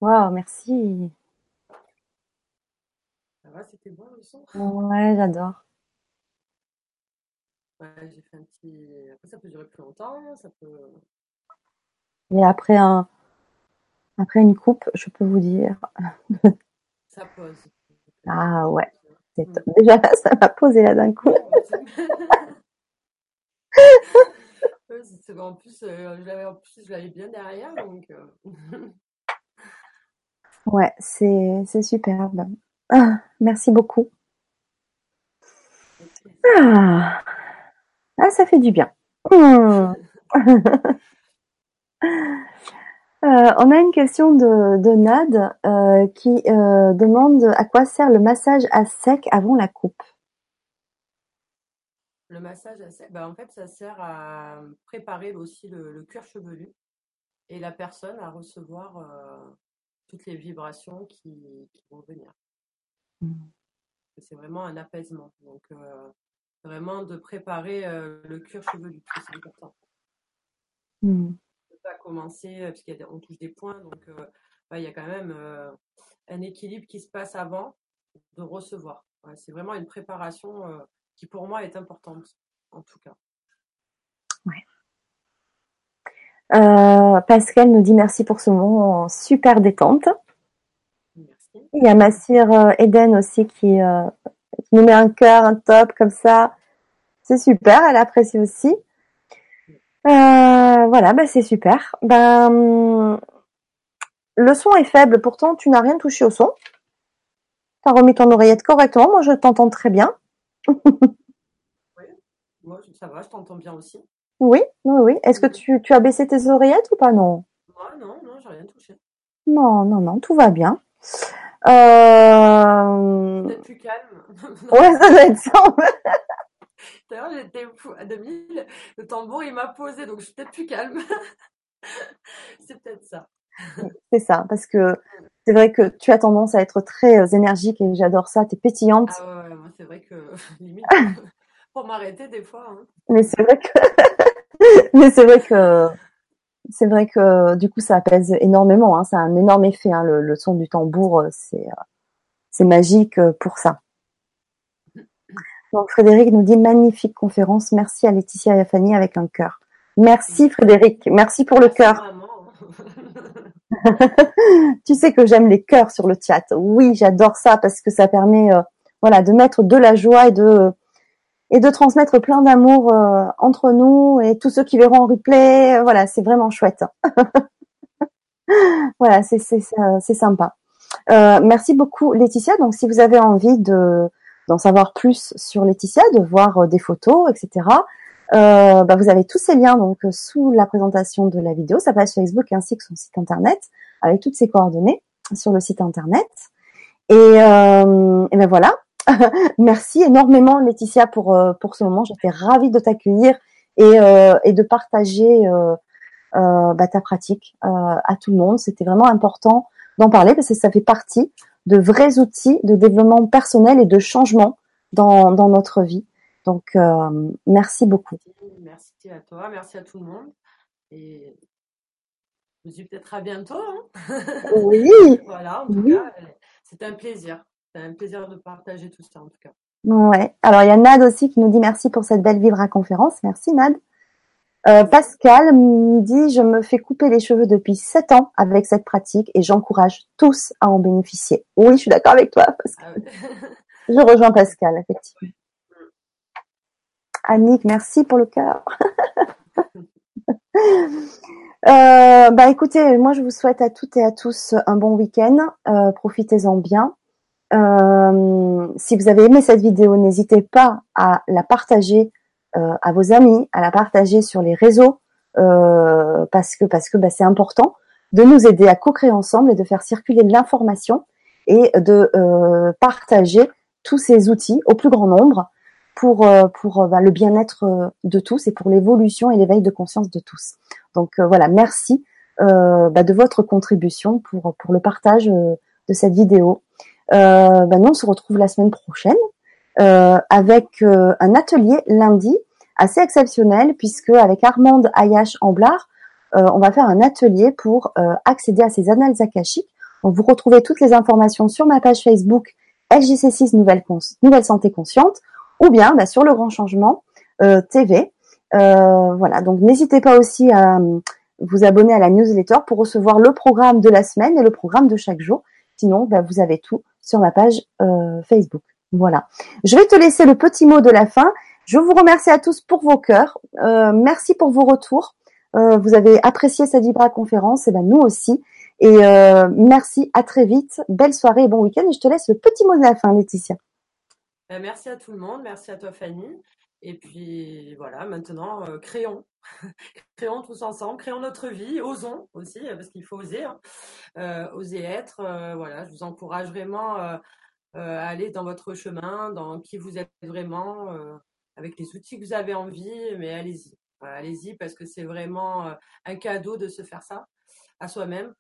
Waouh, merci. Ça va, c'était bon le son? Ouais, j'adore. Ouais, j'ai fait un petit. Après, ça peut durer plus longtemps, ça peut. Et après un, après une coupe, je peux vous dire. *laughs* Ça pose. Ah ouais. C'est Mm. Déjà là, *laughs* ça m'a posé là d'un coup. *laughs* Ouais, c'est- c'est- en plus, euh, je l'avais en plus, je l'avais bien derrière, donc. euh, Ouais, c'est, c'est superbe. Ah, merci beaucoup. Ah. Ah, ça fait du bien. Hmm. *laughs* Euh, on a une question de, de Nad euh, qui euh, demande à quoi sert le massage à sec avant la coupe. Le massage, à sec, bah, en fait, ça sert à préparer aussi le, le cuir chevelu et la personne à recevoir toutes les vibrations qui, qui vont venir. Mm. C'est vraiment un apaisement. Donc, euh, vraiment de préparer euh, le cuir chevelu, c'est important. Hmm. On peut pas commencer, euh, parce qu'on touche des points, donc euh, il y a quand même un équilibre qui se passe avant de recevoir. Ouais, c'est vraiment une préparation qui pour moi est importante, en tout cas. Euh, Pascal nous dit merci pour ce moment super détente. Merci. Il y a ma sœur euh, Eden aussi qui, euh, qui nous met un cœur, un top comme ça. C'est super, elle apprécie aussi. Euh, voilà, bah c'est super. Ben, le son est faible, pourtant tu n'as rien touché au son. Tu as remis ton oreillette correctement, moi je t'entends très bien. Moi, je- ça va, je t'entends bien aussi. Oui, oui, oui. Est-ce que tu, tu as baissé tes oreillettes ou pas? Non. Moi, non, non, j'ai rien touché. Non, non, non, tout va bien. Euh... Peut-être plus calme. *laughs* Ouais, *laughs* ça doit être ça. D'ailleurs, j'étais à 2000, le tambour il m'a posé, donc je suis peut-être plus calme. *laughs* c'est peut-être ça. C'est ça, parce que c'est vrai que tu as tendance à être très euh, énergique et j'adore ça, t'es pétillante. Ah ouais, ouais, moi c'est vrai que limite, pour m'arrêter des fois. hein. Mais c'est vrai que, *laughs* mais c'est vrai que, c'est vrai que du coup ça apaise énormément. Hein. Ça a un énorme effet. Hein. Le, le son du tambour, euh, c'est, euh, c'est magique euh, pour ça. Donc Frédéric nous dit magnifique conférence. Merci à Laetitia et à Fanny avec un cœur. Merci Frédéric. Merci pour le cœur. *laughs* Tu sais que j'aime les cœurs sur le chat. Oui, j'adore ça parce que ça permet, euh, voilà, de mettre de la joie et de et de transmettre plein d'amour euh, entre nous et tous ceux qui verront en replay. euh, Voilà, c'est vraiment chouette. *laughs* voilà, c'est c'est c'est- sympa. Euh, merci beaucoup Laetitia. Donc, si vous avez envie de d'en savoir plus sur Laetitia, de voir euh, des photos, etc. Euh, bah, vous avez tous ces liens donc euh, sous la présentation de la vidéo, sa page Facebook ainsi que son site internet avec toutes ses coordonnées sur le site internet. Et, euh, et ben voilà. *laughs* Merci énormément Laetitia pour euh, pour ce moment. J'étais ravie de t'accueillir et euh, et de partager euh, euh, bah, ta pratique euh, à tout le monde. C'était vraiment important d'en parler parce que ça fait partie de vrais outils de développement personnel et de changement dans dans notre vie. Donc euh, merci beaucoup. Merci à toi, merci à tout le monde. Et je vous dis peut-être à bientôt. hein. Oui. *laughs* voilà, en tout Oui. cas, c'était un plaisir. C'était un plaisir de partager tout ça, en tout cas. Ouais. Alors il y a Nad aussi qui nous dit merci pour cette belle Vibra conférence. Merci Nad. Euh, Pascal me dit je me fais couper les cheveux depuis 7 ans avec cette pratique et j'encourage tous à en bénéficier. Oui, je suis d'accord avec toi. Pascal. Ah ouais. *laughs* Je rejoins Pascal effectivement. Annick, merci pour le cœur. *laughs* Euh, bah écoutez, moi je vous souhaite à toutes et à tous un bon week-end. Euh, Profitez-en bien. Euh, si vous avez aimé cette vidéo, n'hésitez pas à la partager euh, à vos amis, à la partager sur les réseaux, euh, parce que parce que bah, c'est important de nous aider à co-créer ensemble et de faire circuler de l'information et de euh, partager tous ces outils au plus grand nombre pour euh, pour bah, le bien-être de tous et pour l'évolution et l'éveil de conscience de tous. Donc voilà, merci bah, de votre contribution pour pour le partage de cette vidéo. Euh, bah, nous on se retrouve la semaine prochaine euh, avec euh, un atelier lundi assez exceptionnel puisque avec Armande Ayash Amblard, euh, on va faire un atelier pour accéder à ces annales akashiques vous retrouvez toutes les informations sur ma page Facebook LGC6 Nouvelle, Santé Consciente ou bien bah, sur le Grand Changement TV. Voilà, donc n'hésitez pas aussi à vous abonner à la newsletter pour recevoir le programme de la semaine et le programme de chaque jour. Sinon, bah, vous avez tout sur ma page Facebook. Voilà. Je vais te laisser le petit mot de la fin. Je vous remercie à tous pour vos cœurs. merci pour vos retours. vous avez apprécié cette Vibra conférence, et ben nous aussi. Et merci, à très vite. Belle soirée et bon week-end. Et je te laisse le petit mot de la fin, Laetitia. Merci à tout le monde, merci à toi Fanny. Et puis voilà, maintenant, euh, créons. *laughs* créons tous ensemble, créons notre vie, osons aussi, euh, parce qu'il faut oser, hein. euh, oser être. voilà, je vous encourage vraiment à aller dans votre chemin, dans qui vous êtes vraiment, avec les outils que vous avez envie, mais allez-y. allez-y, parce que c'est vraiment un cadeau de se faire ça à soi-même.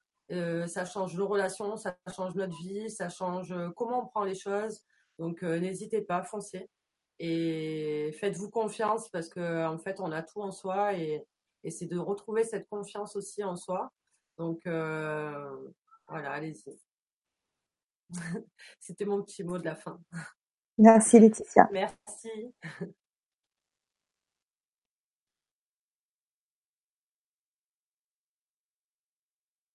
ça change nos relations, ça change notre vie, ça change comment on prend les choses. Donc euh, n'hésitez pas, foncez et faites-vous confiance parce que en fait on a tout en soi et, c'est de retrouver cette confiance aussi en soi. Donc euh, voilà, allez-y. *laughs* C'était mon petit mot de la fin. Merci Laetitia. Merci. *laughs*